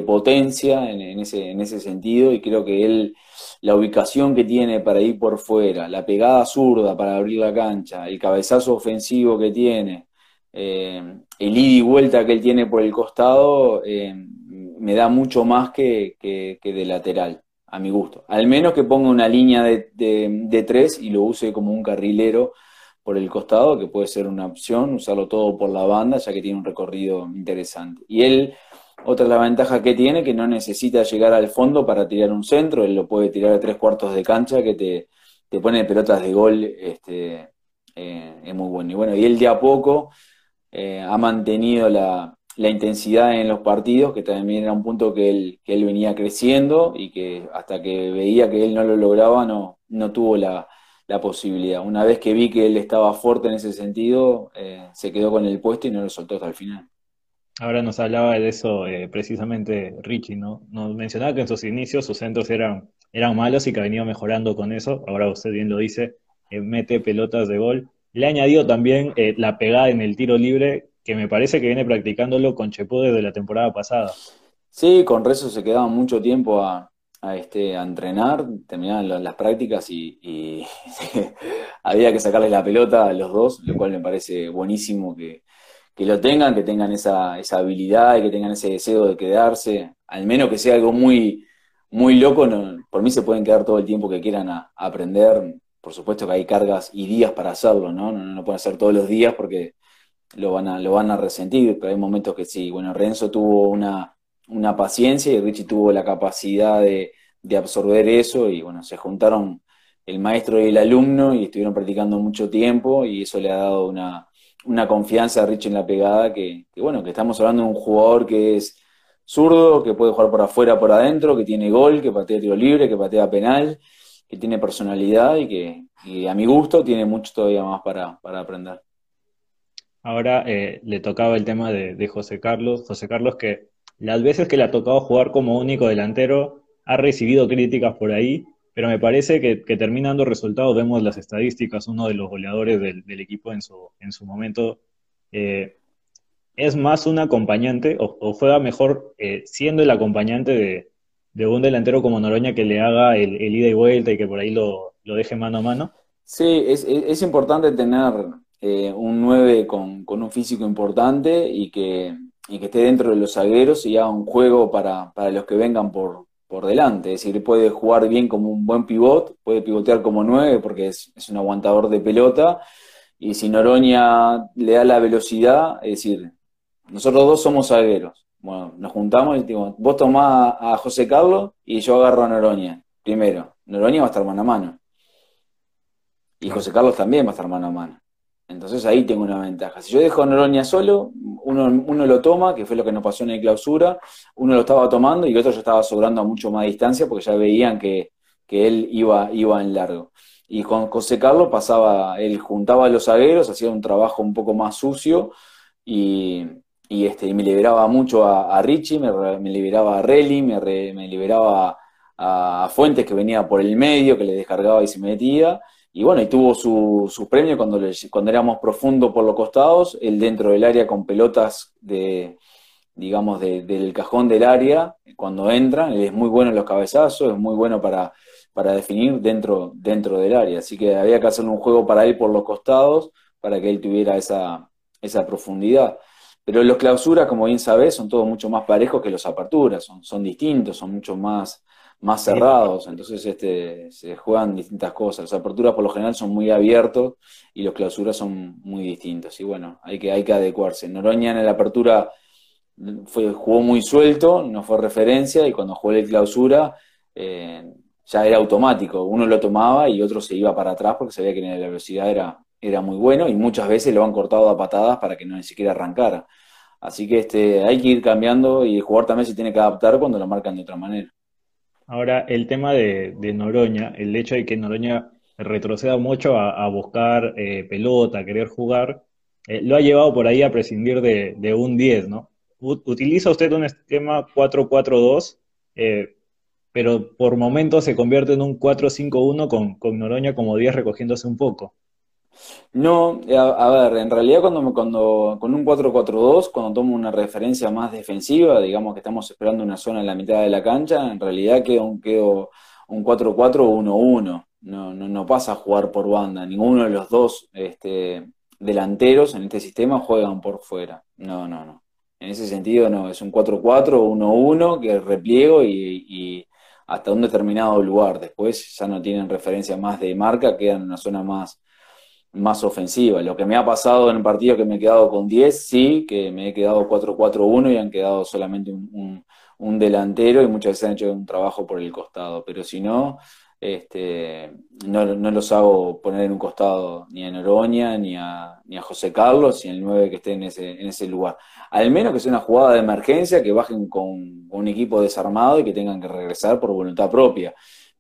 potencia en, ese, en ese sentido y creo que él, la ubicación que tiene para ir por fuera, la pegada zurda para abrir la cancha, el cabezazo ofensivo que tiene, eh, el ida y vuelta que él tiene por el costado, eh, me da mucho más que, de lateral, a mi gusto. Al menos que ponga una línea de, de tres y lo use como un carrilero por el costado, que puede ser una opción, usarlo todo por la banda, ya que tiene un recorrido interesante. Y él, otra de las ventajas que tiene, que no necesita llegar al fondo para tirar un centro, él lo puede tirar a tres cuartos de cancha, que te, te pone pelotas de gol, este, eh, es muy bueno. Y bueno, y él de a poco eh, ha mantenido la, la, intensidad en los partidos, que también era un punto que él, que él venía creciendo y que hasta que veía que él no lo lograba, no, no tuvo la la posibilidad. Una vez que vi que él estaba fuerte en ese sentido, eh, se quedó con el puesto y no lo soltó hasta el final. Ahora nos hablaba de eso eh, precisamente Richie, ¿no? Nos mencionaba que en sus inicios sus centros eran, eran malos y que ha venido mejorando con eso. Ahora usted bien lo dice, eh, mete pelotas de gol. Le ha añadido también la pegada en el tiro libre, que me parece que viene practicándolo con Chepó desde la temporada pasada. Sí, con Rezo se quedaba mucho tiempo a, a, este, a entrenar, terminaban las prácticas y, había que sacarles la pelota a los dos, lo cual me parece buenísimo que, lo tengan, que tengan esa, esa, habilidad y que tengan ese deseo de quedarse, al menos que sea algo muy, muy loco, por mí se pueden quedar todo el tiempo que quieran a, aprender, por supuesto que hay cargas y días para hacerlo, ¿no? ¿no? No, pueden hacer todos los días porque lo van a, lo van a resentir, pero hay momentos que sí, bueno, Renzo tuvo una una paciencia y Richie tuvo la capacidad de, absorber eso y bueno, se juntaron el maestro y el alumno y estuvieron practicando mucho tiempo y eso le ha dado una, confianza a Richie en la pegada que, bueno, que estamos hablando de un jugador que es zurdo, que puede jugar por afuera, por adentro, que tiene gol, que patea tiro libre, que patea penal, que tiene personalidad y que a mi gusto tiene mucho todavía más para, aprender. Ahora eh, le tocaba el tema de, de José Carlos, José Carlos que las veces que le ha tocado jugar como único delantero, ha recibido críticas por ahí, pero me parece que, terminando resultados, vemos las estadísticas, uno de los goleadores del, equipo en su, en su momento, eh, es más un acompañante o, juega mejor eh, siendo el acompañante de, un delantero como Noroña que le haga el, ida y vuelta y que por ahí lo, deje mano a mano. Sí, es, importante tener eh, un 9 con, con, un físico importante y que, y que esté dentro de los zagueros y haga un juego para, para los que vengan por, por delante. Es decir, puede jugar bien como un buen pivot, puede pivotear como nueve porque es, un aguantador de pelota. Y si Noroña le da la velocidad, es decir, nosotros dos somos zagueros. Bueno, nos juntamos y decimos, vos tomás a José Carlos y yo agarro a Noroña. Primero, Noroña va a estar mano a mano. Y José Carlos también va a estar mano a mano. Entonces ahí tengo una ventaja. Si yo dejo a Noroña solo, uno, uno, lo toma, que fue lo que nos pasó en el clausura, uno lo estaba tomando y otro ya estaba sobrando a mucho más distancia porque ya veían que, él iba, iba en largo. Y con José Carlos pasaba, él juntaba a los zagueros, hacía un trabajo un poco más sucio y, este, me liberaba mucho a, Richie, me, liberaba a Relly, me, me liberaba a, a Fuentes que venía por el medio, que le descargaba y se metía y bueno, y tuvo su, su premio cuando, cuando éramos profundo por los costados, él dentro del área con pelotas de, digamos, del cajón del área, cuando entran, él es muy bueno en los cabezazos, es muy bueno para, para definir dentro, dentro del área. Así que había que hacer un juego para él por los costados, para que él tuviera esa, esa profundidad. Pero los clausuras, como bien sabés, son todos mucho más parejos que los aperturas, son, son distintos, son mucho más, más cerrados, entonces este, se juegan distintas cosas. Las aperturas por lo general son muy abiertos y los clausuras son muy distintos. Y bueno, hay que, hay que adecuarse. Noroña en la apertura fue, jugó muy suelto, no fue referencia, y cuando jugó la clausura eh, ya era automático. Uno lo tomaba y otro se iba para atrás porque sabía que la velocidad era, era muy bueno y muchas veces lo han cortado a patadas para que no ni siquiera arrancara. Así que este, hay que ir cambiando y el jugador también se tiene que adaptar cuando lo marcan de otra manera. Ahora, el tema de, Noroña, el hecho de que Noroña retroceda mucho a, buscar eh, pelota, a querer jugar, eh, lo ha llevado por ahí a prescindir de, un 10, ¿no? utiliza usted un esquema 4-4-2, eh, pero por momentos se convierte en un 4-5-1 con, con Noroña como 10 recogiéndose un poco. No, a, ver, en realidad cuando, cuando con un 4-4-2, cuando tomo una referencia más defensiva, digamos que estamos esperando una zona en la mitad de la cancha, en realidad quedo, un 4-4-1-1. No, no, no pasa a jugar por banda. Ninguno de los dos este, delanteros en este sistema juegan por fuera. No, no, no. En ese sentido no, es un 4-4-1-1 que repliego y, y, hasta un determinado lugar. Después ya no tienen referencia más de marca, quedan en una zona más más ofensiva. Lo que me ha pasado en partidos que me he quedado con 10, sí, que me he quedado 4-4-1 y han quedado solamente un, delantero y muchas veces han hecho un trabajo por el costado, pero si no, este, no, los hago poner en un costado ni a Noroña, ni a, José Carlos, ni el 9 que esté en ese, en ese lugar. Al menos que sea una jugada de emergencia, que bajen con un equipo desarmado y que tengan que regresar por voluntad propia.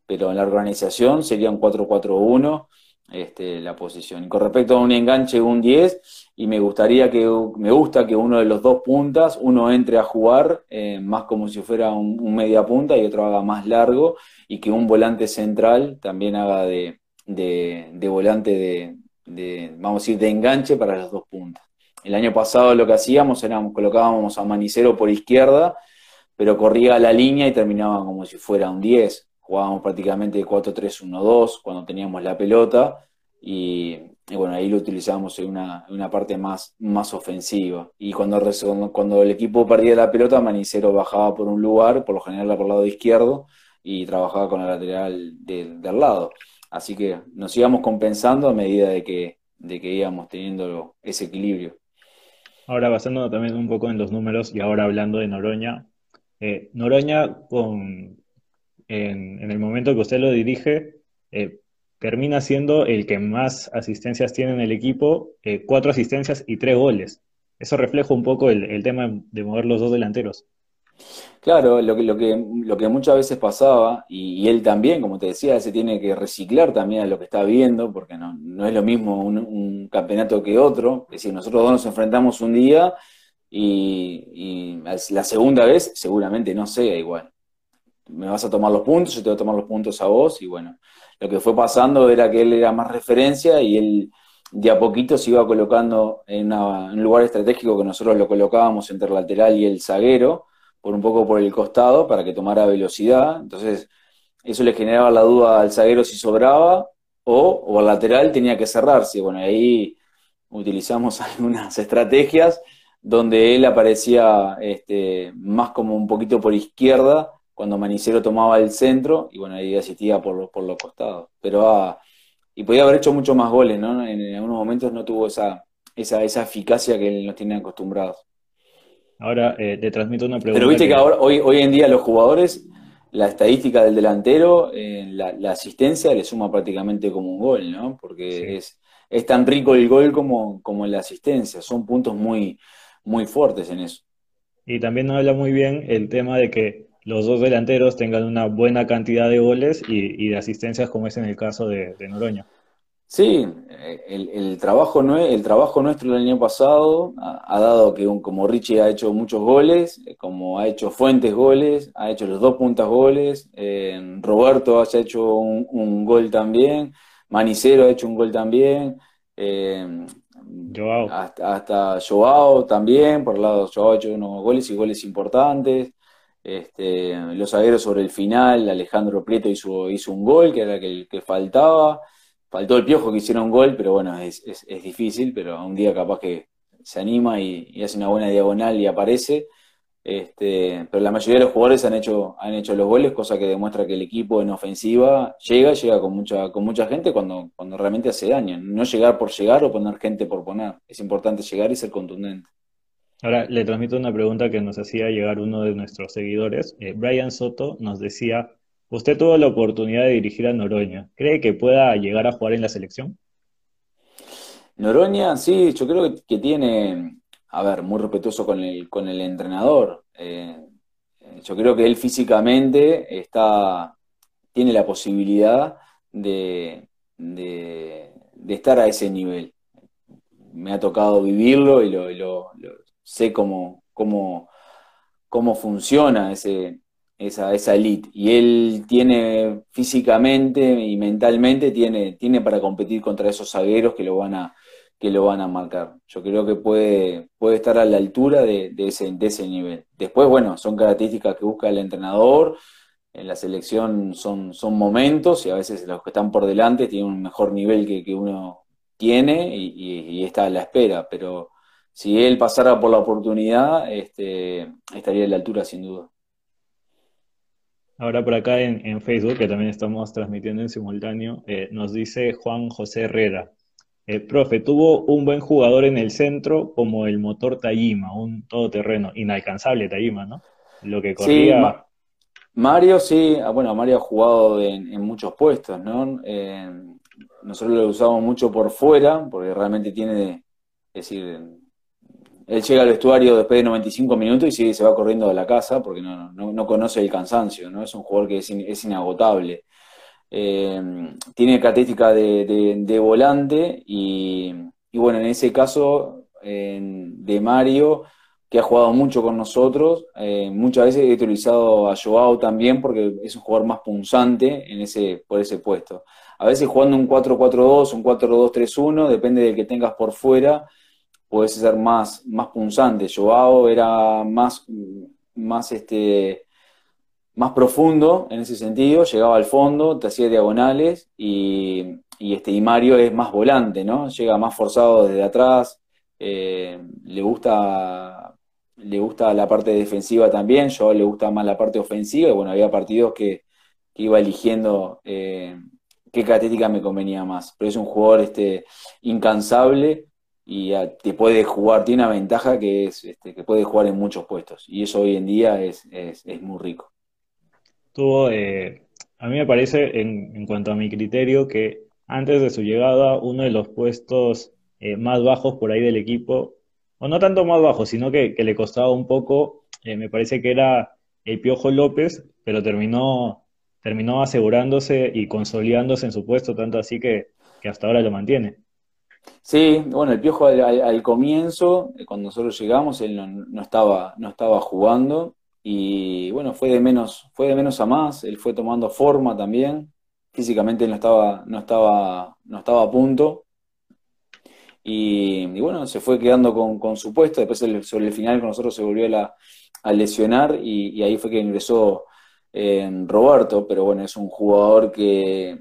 Pero en la organización sería un 4-4-1 este, la posición. Con respecto a un enganche, un 10, y me gustaría que, me gusta que uno de los dos puntas, uno entre a jugar eh, más como si fuera un, media punta y otro haga más largo, y que un volante central también haga de, de, volante de, vamos a decir, de enganche para las dos puntas. El año pasado lo que hacíamos era colocábamos a Manicero por izquierda, pero corría la línea y terminaba como si fuera un 10 jugábamos prácticamente 4-3-1-2 cuando teníamos la pelota y, bueno, ahí lo utilizábamos en una, una parte más, más ofensiva. Y cuando, cuando el equipo perdía la pelota, Manicero bajaba por un lugar, por lo general por el lado izquierdo, y trabajaba con la lateral del lado. Así que nos íbamos compensando a medida de que, de que íbamos teniendo ese equilibrio. Ahora basándonos también un poco en los números y ahora hablando de Noroña, eh, Noroña con, en, el momento que usted lo dirige, eh, termina siendo el que más asistencias tiene en el equipo, eh, cuatro asistencias y tres goles. Eso refleja un poco el, tema de mover los dos delanteros. Claro, lo que, lo que, muchas veces pasaba, y, él también, como te decía, se tiene que reciclar también a lo que está viendo, porque no, es lo mismo un, campeonato que otro. Es decir, nosotros dos nos enfrentamos un día y la segunda vez seguramente no sea igual me vas a tomar los puntos, yo te voy a tomar los puntos a vos, y bueno, lo que fue pasando era que él era más referencia y él de a poquito se iba colocando en, un lugar estratégico que nosotros lo colocábamos entre el lateral y el zaguero, por un poco por el costado, para que tomara velocidad. Entonces, eso le generaba la duda al zaguero si sobraba o, o al lateral tenía que cerrarse. Bueno, ahí utilizamos algunas estrategias donde él aparecía este, más como un poquito por izquierda cuando Manicero tomaba el centro y bueno, ahí asistía por, por los costados. Pero ah, y podía haber hecho muchos más goles, ¿no? En, algunos momentos no tuvo esa, esa, esa eficacia que nos tiene acostumbrados. Ahora eh, te transmito una pregunta. Pero viste que, ahora, hoy, hoy en día los jugadores, la estadística del delantero, eh, la, asistencia le suma prácticamente como un gol, ¿no? Porque es, es tan rico el gol como, como la asistencia. Son puntos muy, muy fuertes en eso. Y también nos habla muy bien el tema de que los dos delanteros tengan una buena cantidad de goles y, de asistencias, como es en el caso de, de Noroña. Sí, el, trabajo el trabajo nuestro el año pasado ha, dado que un, como Richie ha hecho muchos goles, como ha hecho Fuentes goles, ha hecho los dos puntas goles, eh, Roberto ha hecho un, gol también, Manicero ha hecho un gol también, eh, Hasta, hasta Joao también, por el lado Joao ha hecho unos goles y goles importantes. Este, los zagueros sobre el final, Alejandro Prieto hizo, hizo un gol, que era el que faltaba. Faltó el piojo que hiciera un gol, pero bueno, es, difícil, pero un día capaz que se anima y, hace una buena diagonal y aparece. Este, pero la mayoría de los jugadores han hecho, han hecho los goles, cosa que demuestra que el equipo en ofensiva llega, llega con mucha, con mucha gente cuando, cuando realmente hace daño. No llegar por llegar o poner gente por poner. Es importante llegar y ser contundente. Ahora le transmito una pregunta que nos hacía llegar uno de nuestros seguidores. Eh, Brian Soto nos decía, usted tuvo la oportunidad de dirigir a Noroña. ¿Cree que pueda llegar a jugar en la selección? Noroña, sí, yo creo que, tiene, a ver, muy respetuoso con el, con el entrenador. Eh, yo creo que él físicamente está, tiene la posibilidad de, de, estar a ese nivel. Me ha tocado vivirlo y lo, sé cómo, cómo, cómo funciona ese, esa, esa elite. Y él tiene físicamente y mentalmente, tiene, tiene para competir contra esos zagueros que lo van a, que lo van a marcar. Yo creo que puede, puede estar a la altura de, ese, de ese nivel. Después, bueno, son características que busca el entrenador. En la selección son, son momentos y a veces los que están por delante tienen un mejor nivel que, que uno tiene y, está a la espera. Pero si él pasara por la oportunidad, este, estaría a la altura sin duda. Ahora por acá en, Facebook, que también estamos transmitiendo en simultáneo, eh, nos dice Juan José Herrera. Eh, profe, tuvo un buen jugador en el centro como el motor Tajima, un todoterreno, inalcanzable Tajima, ¿no? Lo que corría... Mario sí, ah, bueno, Mario ha jugado en, muchos puestos, ¿no? nosotros lo usamos mucho por fuera, porque realmente tiene, es decir, él llega al vestuario después de 95 minutos y sigue, se va corriendo de la casa porque no, conoce el cansancio, ¿no? Es un jugador que es, inagotable. Eh, tiene característica de, volante y, bueno, en ese caso de Mario, que ha jugado mucho con nosotros, eh, muchas veces he utilizado a Joao también porque es un jugador más punzante en ese, por ese puesto. A veces jugando un 4-4-2, un 4-2-3-1, depende de que tengas por fuera puede ser más, más punzante. Joao era más, más, este, más profundo en ese sentido, llegaba al fondo, te hacía diagonales y, este, y Mario es más volante, ¿no? Llega más forzado desde atrás, eh, le gusta le gusta la parte defensiva también, yo le gusta más la parte ofensiva, y bueno, había partidos que, iba eligiendo eh, qué característica me convenía más. Pero es un jugador este, incansable, y te puede jugar, tiene una ventaja que es este, que puede jugar en muchos puestos y eso hoy en día es, es, muy rico. Tuvo, eh, a mí me parece, en, en, cuanto a mi criterio, que antes de su llegada, uno de los puestos eh, más bajos por ahí del equipo, o no tanto más bajos, sino que, le costaba un poco, eh, me parece que era el Piojo López, pero terminó, terminó asegurándose y consolidándose en su puesto, tanto así que, que hasta ahora lo mantiene. Sí, bueno, el Piojo al, comienzo, eh, cuando nosotros llegamos, él no, estaba, no estaba jugando y bueno, fue de menos, fue de menos a más, él fue tomando forma también, físicamente no estaba, no estaba, no estaba a punto. Y, bueno, se fue quedando con, su puesto, después sobre el final con nosotros se volvió a, lesionar y, ahí fue que ingresó eh, Roberto, pero bueno, es un jugador que,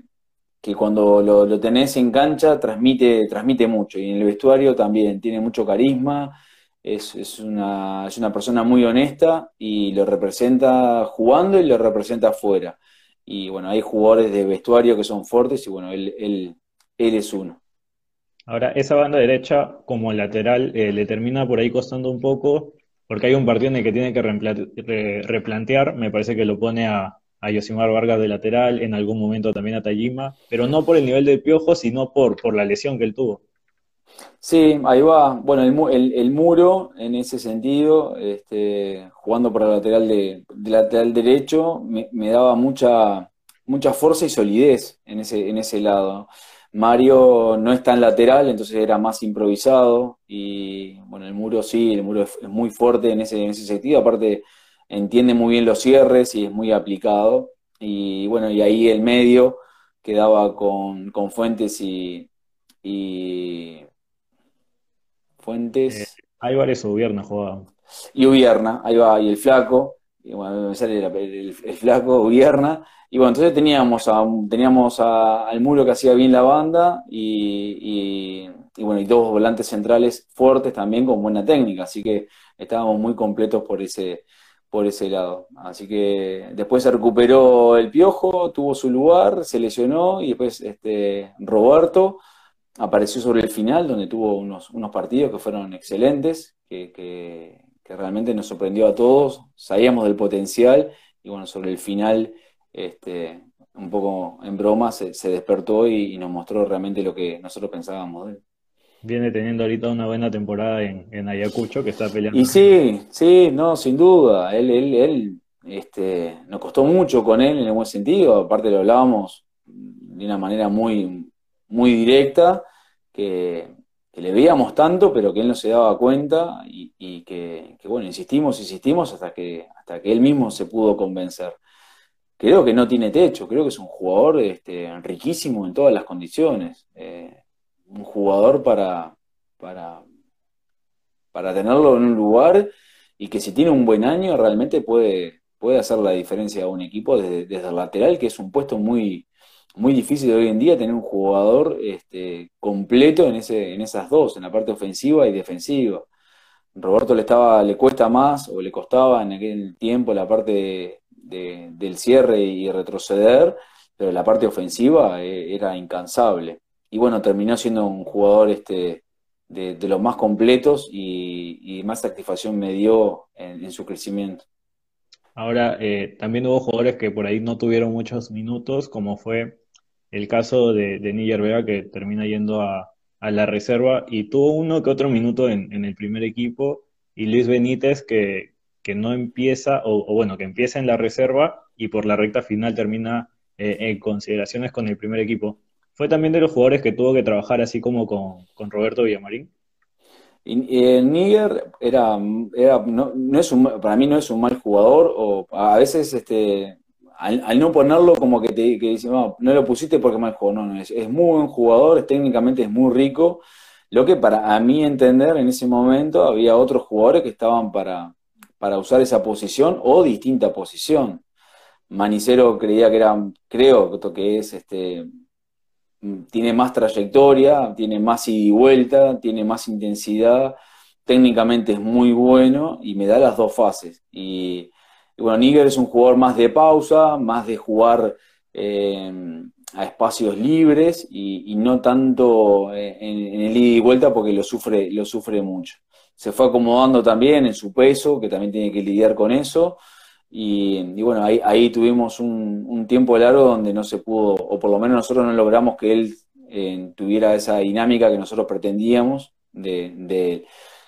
que cuando lo, tenés en cancha transmite, transmite mucho y en el vestuario también tiene mucho carisma, es, una, es una persona muy honesta y lo representa jugando y lo representa afuera. Y bueno, hay jugadores de vestuario que son fuertes y bueno, él, él, él es uno. Ahora, esa banda derecha como lateral eh, le termina por ahí costando un poco, porque hay un partido en el que tiene que replantear, me parece que lo pone a, a Yosimar Vargas de lateral, en algún momento también a Tajima, pero no por el nivel del piojo, sino por, por la lesión que él tuvo. Sí, ahí va. Bueno, el, muro, en ese sentido, este, jugando por el lateral de, lateral derecho, me, daba mucha, mucha fuerza y solidez en ese, en ese lado. Mario no es tan lateral, entonces era más improvisado. Y bueno, el muro sí, el muro es, muy fuerte en ese, en ese sentido. Aparte, entiende muy bien los cierres y es muy aplicado. Y bueno, y ahí el medio quedaba con, con Fuentes y, Fuentes. Eh, Álvarez o Ubierna jugaban. Y Ubierna, ahí va, y el flaco, y bueno, me sale el, flaco, Ubierna. Y bueno, entonces teníamos a, teníamos al muro que hacía bien la banda y, y, bueno, y dos volantes centrales fuertes también con buena técnica, así que estábamos muy completos por ese, por ese lado. Así que después se recuperó el Piojo, tuvo su lugar, se lesionó y después este, Roberto apareció sobre el final, donde tuvo unos, unos partidos que fueron excelentes, que, realmente nos sorprendió a todos, sabíamos del potencial y bueno, sobre el final, este, un poco en broma, se, despertó y, nos mostró realmente lo que nosotros pensábamos de él viene teniendo ahorita una buena temporada en, Ayacucho, que está peleando. Y sí, sí, no, sin duda. Él, él, él, este, nos costó mucho con él en el buen sentido. Aparte lo hablábamos de una manera muy, muy directa, que, le veíamos tanto, pero que él no se daba cuenta y, que, bueno, insistimos, insistimos hasta que, hasta que él mismo se pudo convencer. Creo que no tiene techo, creo que es un jugador este, riquísimo en todas las condiciones. Eh, un jugador para, para, para tenerlo en un lugar y que si tiene un buen año realmente puede, puede hacer la diferencia a un equipo desde, el lateral, que es un puesto muy, muy difícil de hoy en día tener un jugador este, completo en, ese, en esas dos, en la parte ofensiva y defensiva. Roberto le estaba, le cuesta más, o le costaba en aquel tiempo la parte del cierre y retroceder, pero la parte ofensiva eh, era incansable. Y bueno, terminó siendo un jugador este, de, los más completos y, más satisfacción me dio en su crecimiento. Ahora, eh, también hubo jugadores que por ahí no tuvieron muchos minutos, como fue el caso de, de Níger Vega, que termina yendo a, la reserva y tuvo uno que otro minuto en, el primer equipo, y Luis Benítez, que, que no empieza, o, bueno, que empieza en la reserva y por la recta final termina eh, en consideraciones con el primer equipo. Fue también de los jugadores que tuvo que trabajar así como con, Roberto Villamarín. Níger era, no, es para mí no es un mal jugador, o a veces este, al, no ponerlo como que te que no, no, lo pusiste porque mal jugó, no, es, muy buen jugador, técnicamente es muy rico, lo que para a mí entender en ese momento había otros jugadores que estaban para, para usar esa posición o distinta posición. Manicero creía que era, creo que es este, tiene más trayectoria, tiene más ida y vuelta, tiene más intensidad, técnicamente es muy bueno y me da las dos fases. Y, bueno, Níger es un jugador más de pausa, más de jugar eh, a espacios libres y, no tanto en, el ida y vuelta porque lo sufre, lo sufre mucho. Se fue acomodando también en su peso, que también tiene que lidiar con eso. Y, bueno, ahí, tuvimos un, tiempo largo donde no se pudo, o por lo menos nosotros no logramos que él eh, tuviera esa dinámica que nosotros pretendíamos. De,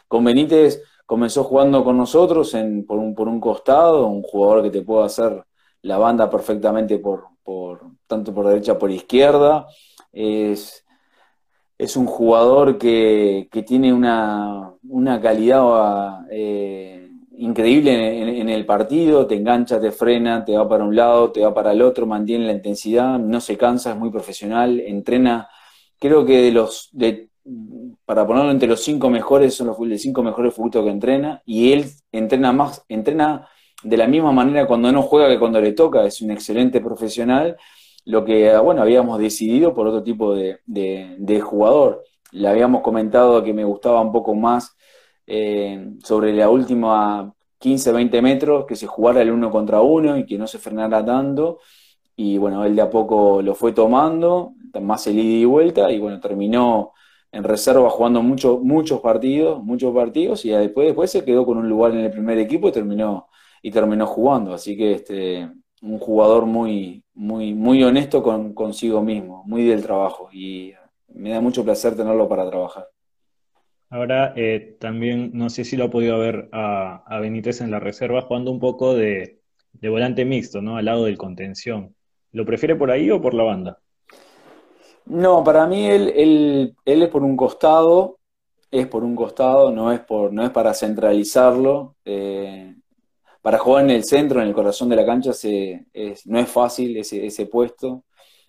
con Benítez comenzó jugando con nosotros en, por, un, por un costado, un jugador que te puede hacer la banda perfectamente por, por tanto por derecha por izquierda. Es, es un jugador que, que tiene una, una calidad eh, increíble en, el partido, te engancha, te frena, te va para un lado, te va para el otro, mantiene la intensidad, no se cansa, es muy profesional, entrena, creo que de los, de, para ponerlo entre los cinco mejores, son los cinco mejores futbolistas que entrena, y él entrena más, entrena de la misma manera cuando no juega que cuando le toca, es un excelente profesional, lo que, bueno, habíamos decidido por otro tipo de, de jugador. Le habíamos comentado que me gustaba un poco más eh, sobre la última 15, 20 metros, que se jugara el uno contra uno y que no se frenara tanto. Y bueno, él de a poco lo fue tomando, más el ida y vuelta, y bueno, terminó en reserva jugando mucho, muchos partidos, muchos partidos, y después, después se quedó con un lugar en el primer equipo y terminó, y terminó jugando. Así que este, un jugador muy, muy, muy honesto con, consigo mismo, muy del trabajo, y me da mucho placer tenerlo para trabajar. Ahora eh, también no sé si lo ha podido ver a, Benítez en la reserva jugando un poco de, volante mixto, ¿no? Al lado del contención. ¿Lo prefiere por ahí o por la banda? No, para mí él, es por un costado, es por un costado, no es, por, no es para centralizarlo. Eh, para jugar en el centro, en el corazón de la cancha, no es fácil ese puesto.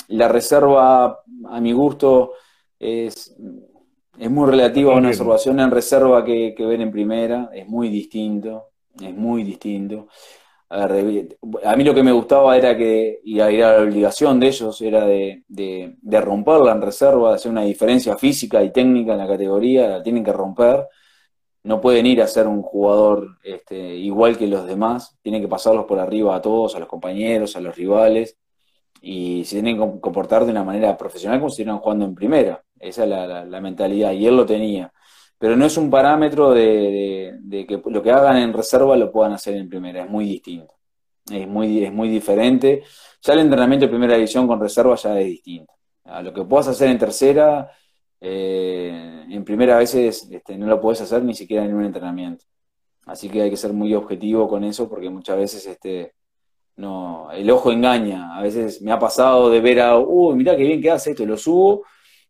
La reserva, a mi gusto, es es muy relativo a una observación en reserva que, que ver en primera, es muy distinto, es muy distinto. A, mí lo que me gustaba era que, y era la obligación de ellos, era de, de, romperla en reserva, de hacer una diferencia física y técnica en la categoría, la tienen que romper. No pueden ir a ser un jugador este, igual que los demás, tienen que pasarlos por arriba a todos, a los compañeros, a los rivales, y se tienen que comportar de una manera profesional como si estuvieran jugando en primera. Esa es la, mentalidad, y él lo tenía. Pero no es un parámetro de, que lo que hagan en reserva lo puedan hacer en primera, es muy distinto. Es muy, es muy diferente. Ya el entrenamiento de primera división con reserva ya es distinto. A lo que puedas hacer en tercera, eh, en primera veces este, no lo puedes hacer ni siquiera en un entrenamiento. Así que hay que ser muy objetivo con eso porque muchas veces este, no, el ojo engaña. A veces me ha pasado de ver a, uy, mira qué bien que hace esto, lo subo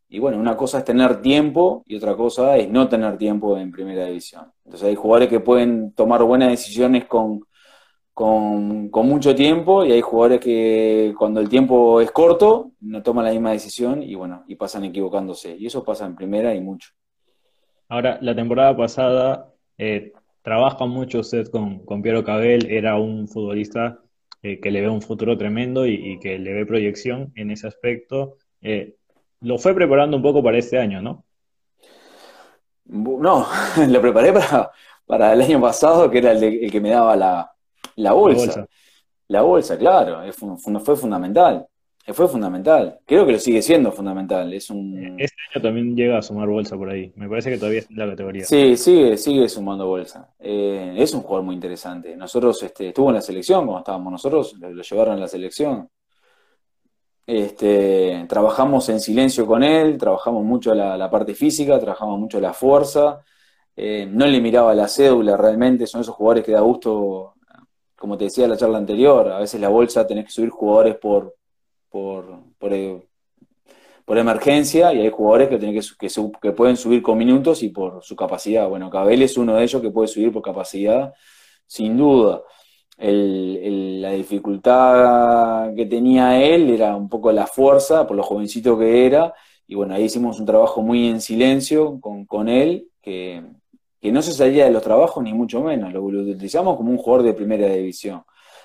Y bueno, una cosa es tener tiempo y otra cosa es no tener tiempo en primera división. Entonces hay jugadores que pueden tomar buenas decisiones con, con, mucho tiempo y hay jugadores que cuando el tiempo es corto no toman la misma decisión y bueno, y pasan equivocándose. Y eso pasa en primera y mucho. Ahora, la temporada pasada eh, trabaja mucho usted con, con Piero Cabel, era un futbolista eh, que le ve un futuro tremendo y, que le ve proyección en ese aspecto. Eh, lo fue preparando un poco para este año, ¿no? No, lo preparé para, para el año pasado, que era el, que me daba la, bolsa. la, bolsa. claro, fue, fundamental. Fue fundamental. Creo que lo sigue siendo fundamental. Es un... Este año también llega a sumar bolsa por ahí. Me parece que todavía es en la categoría. Sí, sigue, sigue sumando bolsa. Eh, es un jugador muy interesante. Nosotros este, estuvo en la selección, cuando estábamos nosotros, lo llevaron a la selección. Este, trabajamos en silencio con él, trabajamos mucho la, parte física, trabajamos mucho la fuerza. Eh, no le miraba la cédula realmente, son esos jugadores que da gusto, como te decía en la charla anterior, a veces la bolsa tenés que subir jugadores por, por, por, eh, emergencia y hay jugadores que, que, que, que, pueden subir con minutos y por su capacidad. Bueno, Cabel es uno de ellos que puede subir por capacidad, sin duda la dificultad que tenía él era un poco la fuerza, por lo jovencito que era, y bueno, ahí hicimos un trabajo muy en silencio con, él, que, no se salía de los trabajos ni mucho menos, lo, utilizamos como un jugador de primera división,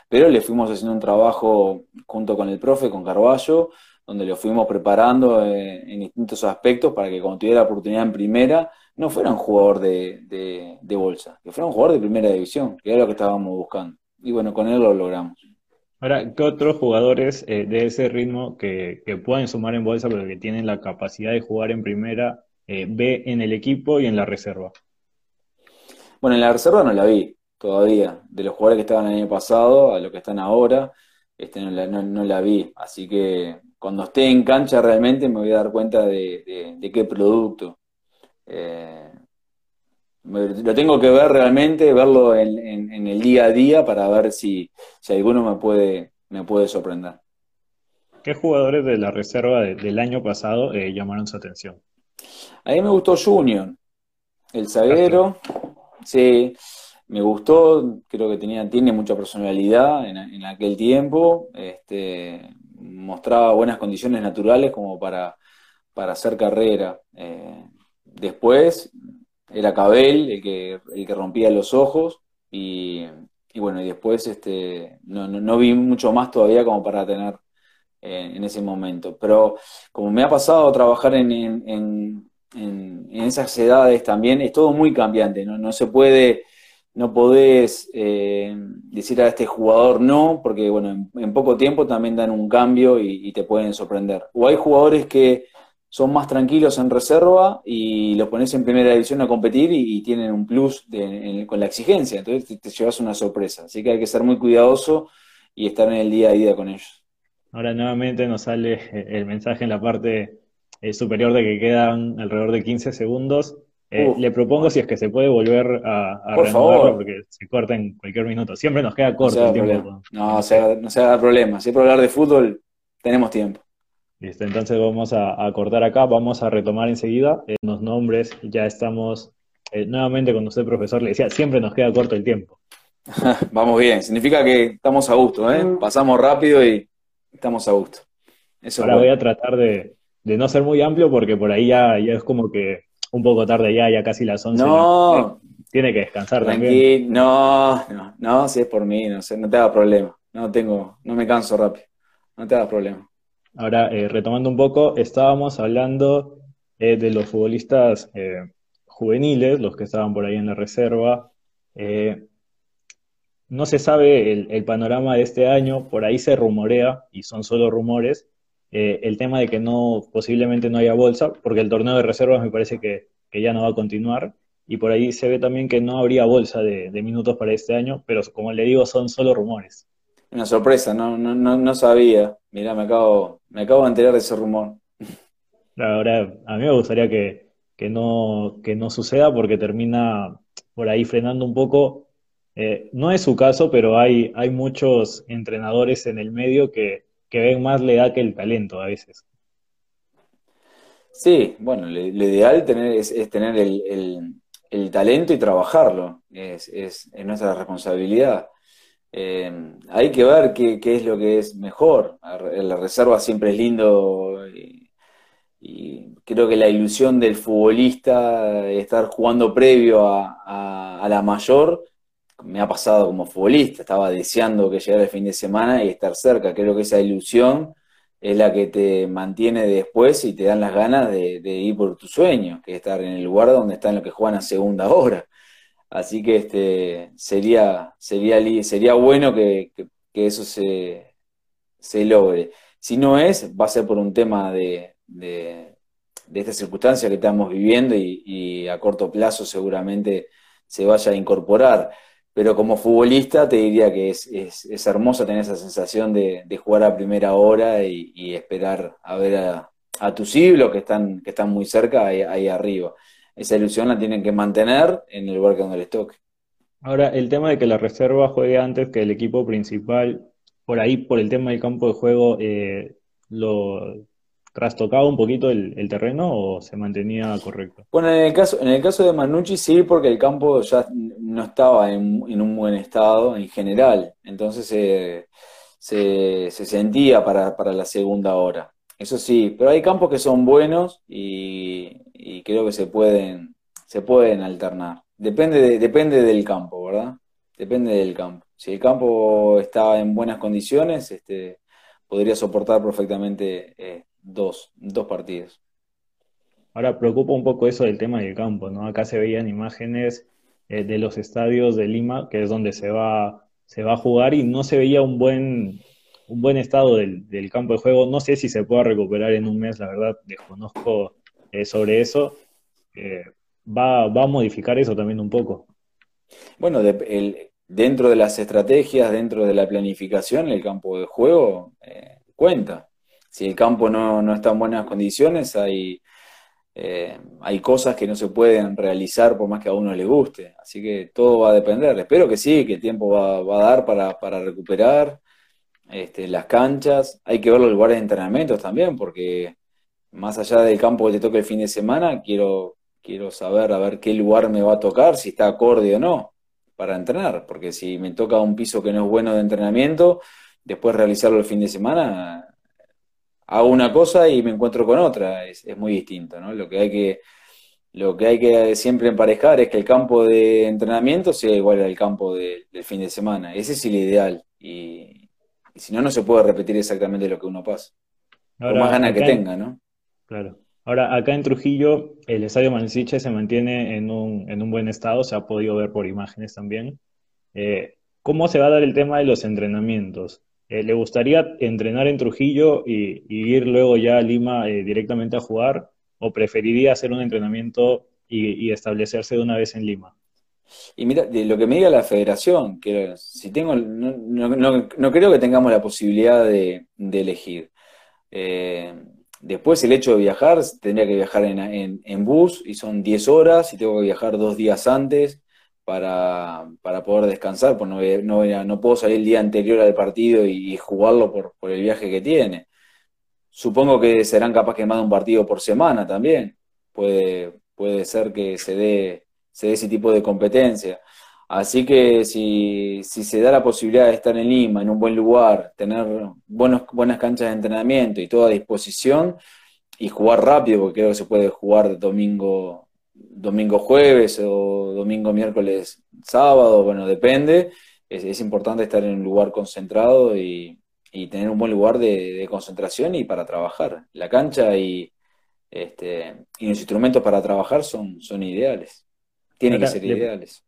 pero le fuimos haciendo un trabajo junto con el profe, con Carballo, donde lo fuimos preparando eh, en, distintos aspectos para que cuando tuviera la oportunidad en primera, no fuera un jugador de, de bolsa, que fuera un jugador de primera división, que era lo que estábamos buscando y bueno, con él lo logramos. Ahora, ¿qué otros jugadores eh, de ese ritmo que, pueden sumar en bolsa, pero que tienen la capacidad de jugar en primera, eh, ve en el equipo y en la reserva? Bueno, en la reserva no la vi todavía. De los jugadores que estaban el año pasado a los que están ahora, este, no, la, vi. Así que cuando esté en cancha realmente me voy a dar cuenta de, qué producto. Eh, lo tengo que ver realmente, verlo en, el día a día para ver si, si alguno me puede, me puede sorprender. ¿Qué jugadores de la reserva del año pasado eh, llamaron su atención? A mí me gustó Junior, el zaguero. Sí, me gustó, creo que tenía, tiene mucha personalidad en, aquel tiempo. Este, mostraba buenas condiciones naturales como para, para hacer carrera. Eh, después, era Cabel el que, el que rompía los ojos y, bueno, y después este, no, vi mucho más todavía como para tener eh, en ese momento. Pero como me ha pasado trabajar en, en, esas edades también, es todo muy cambiante, no, no se puede, no podés eh, decir a este jugador no, porque bueno, en, poco tiempo también dan un cambio y te pueden sorprender. O hay jugadores que son más tranquilos en reserva y los pones en primera división a competir y, tienen un plus con la exigencia. Entonces te, llevas una sorpresa. Así que hay que ser muy cuidadoso y estar en el día a día con ellos. Ahora nuevamente nos sale el mensaje en la parte eh, superior de que quedan alrededor de 15 segundos. Eh, le propongo si es que se puede volver a, a Por porque se corta en cualquier minuto. Siempre nos queda corto el tiempo. No, no se, no se haga problema. Si es por hablar de fútbol, tenemos tiempo. Listo, entonces vamos a, cortar acá, vamos a retomar enseguida en los nombres, ya estamos eh, nuevamente con usted, profesor, le decía, siempre nos queda corto el tiempo. vamos bien, significa que estamos a gusto, ¿eh? pasamos rápido y estamos a gusto. Ahora voy a tratar de, no ser muy amplio porque por ahí ya, ya es como que un poco tarde ya, ya casi las 11. No, tiene que descansar también. No, no, no, si es por mí, no sé, no te hagas problema. No tengo, no me canso rápido. No te hagas problema. Ahora, eh, retomando un poco, estábamos hablando eh, de los futbolistas eh, juveniles, los que estaban por ahí en la reserva. no se sabe el, panorama de este año, por ahí se rumorea, y son solo rumores, el tema de que no, posiblemente no haya bolsa, porque el torneo de reservas me parece que, ya no va a continuar, y por ahí se ve también que no habría bolsa de, de minutos para este año, pero como le digo, son solo rumores. Una sorpresa, no, no, no, no sabía. Mirá, me acabo, me acabo de enterar de ese rumor. Ahora, a mí me gustaría que, no, que no suceda porque termina por ahí frenando un poco. Eh, no es su caso, pero hay, hay muchos entrenadores en el medio que, ven más la edad que el talento a veces. Sí, bueno, lo, ideal tener, es, tener el, talento y trabajarlo, es, es, nuestra responsabilidad. Eh, hay que ver qué, es lo que es mejor. La reserva siempre es lindo y, creo que la ilusión del futbolista, estar jugando previo a, a la mayor, me ha pasado como futbolista, estaba deseando que llegara el fin de semana y estar cerca. Creo que esa ilusión es la que te mantiene después y te dan las ganas de, ir por tu sueño, que es estar en el lugar donde están los que juegan a segunda hora. Así que este, sería, sería, sería bueno que, eso se, logre. Si no es, va a ser por un tema de, de, esta circunstancia que estamos viviendo y, a corto plazo seguramente se vaya a incorporar pero como futbolista te diría que es, es, hermoso tener esa sensación de, jugar a primera hora y, esperar a ver a, a tus ídolos que están, que están muy cerca ahí, arriba. Esa ilusión la tienen que mantener en el lugar que donde les toque. Ahora, el tema de que la reserva juegue antes que el equipo principal, por ahí, por el tema del campo de juego, eh, lo, trastocaba un poquito el, terreno o se mantenía correcto? Bueno, en el caso, en el caso de Manucci sí, porque el campo ya no estaba en, un buen estado en general, entonces se, sentía para, la segunda hora. Eso sí, pero hay campos que son buenos y, creo que se pueden, se pueden alternar. Depende, depende del campo, ¿verdad? Depende del campo. Si el campo está en buenas condiciones, este, podría soportar perfectamente eh, dos, dos partidos. Ahora preocupa un poco eso del tema del campo, ¿no? Acá se veían imágenes eh, de los estadios de Lima, que es donde se va, se va a jugar, y no se veía un buen, un buen estado del, campo de juego. No sé si se pueda recuperar en un mes, la verdad, desconozco eh, sobre eso. Eh, va, va, a modificar eso también un poco. Bueno, dentro de las estrategias, dentro de la planificación, el campo de juego cuenta si el campo no, está en buenas condiciones, hay, eh, hay cosas que no se pueden realizar por más que a uno le guste. Así que todo va a depender. Espero que sí, que el tiempo va, a dar para, recuperar este, las canchas. Hay que ver los lugares de entrenamiento también, porque más allá del campo que te toque el fin de semana, quiero, quiero saber a ver qué lugar me va a tocar, si está acorde o no, para entrenar. Porque si me toca un piso que no es bueno de entrenamiento, después realizarlo el fin de semana hago una cosa y me encuentro con otra, es, muy distinto, ¿no? Lo que hay que, lo que hay que siempre emparejar es que el campo de entrenamiento sea igual al campo del fin de semana. Ese es el ideal. Y, si no, no se puede repetir exactamente lo que uno pasa. Por más ganas que tenga, ¿no? Claro. Ahora, acá en Trujillo, el estadio Mansiche se mantiene en un, en un buen estado, se ha podido ver por imágenes también. Eh, ¿Cómo se va a dar el tema de los entrenamientos? Eh, ¿Le gustaría entrenar en Trujillo y, ir luego ya a Lima eh, directamente a jugar? ¿O preferiría hacer un entrenamiento y, establecerse de una vez en Lima? Y mira, de lo que me diga la federación, que si tengo, no, creo que tengamos la posibilidad de, elegir. Eh, después el hecho de viajar, tendría que viajar en, en, bus y son 10 horas y tengo que viajar dos días antes para, para poder descansar, pues no, no, no, puedo salir el día anterior al partido y, jugarlo por, por, el viaje que tiene. Supongo que serán capaz que más de un partido por semana también. Puede, puede ser que se dé, se dé ese tipo de competencia. Así que si, si, se da la posibilidad de estar en Lima, en un buen lugar, tener buenos, buenas canchas de entrenamiento y toda disposición, y jugar rápido, porque creo que se puede jugar domingo, domingo jueves o domingo miércoles sábado, bueno, depende. Es, importante estar en un lugar concentrado y, tener un buen lugar de, concentración y para trabajar. La cancha y, este, y los instrumentos para trabajar son, son ideales. Tienen que ser ideales.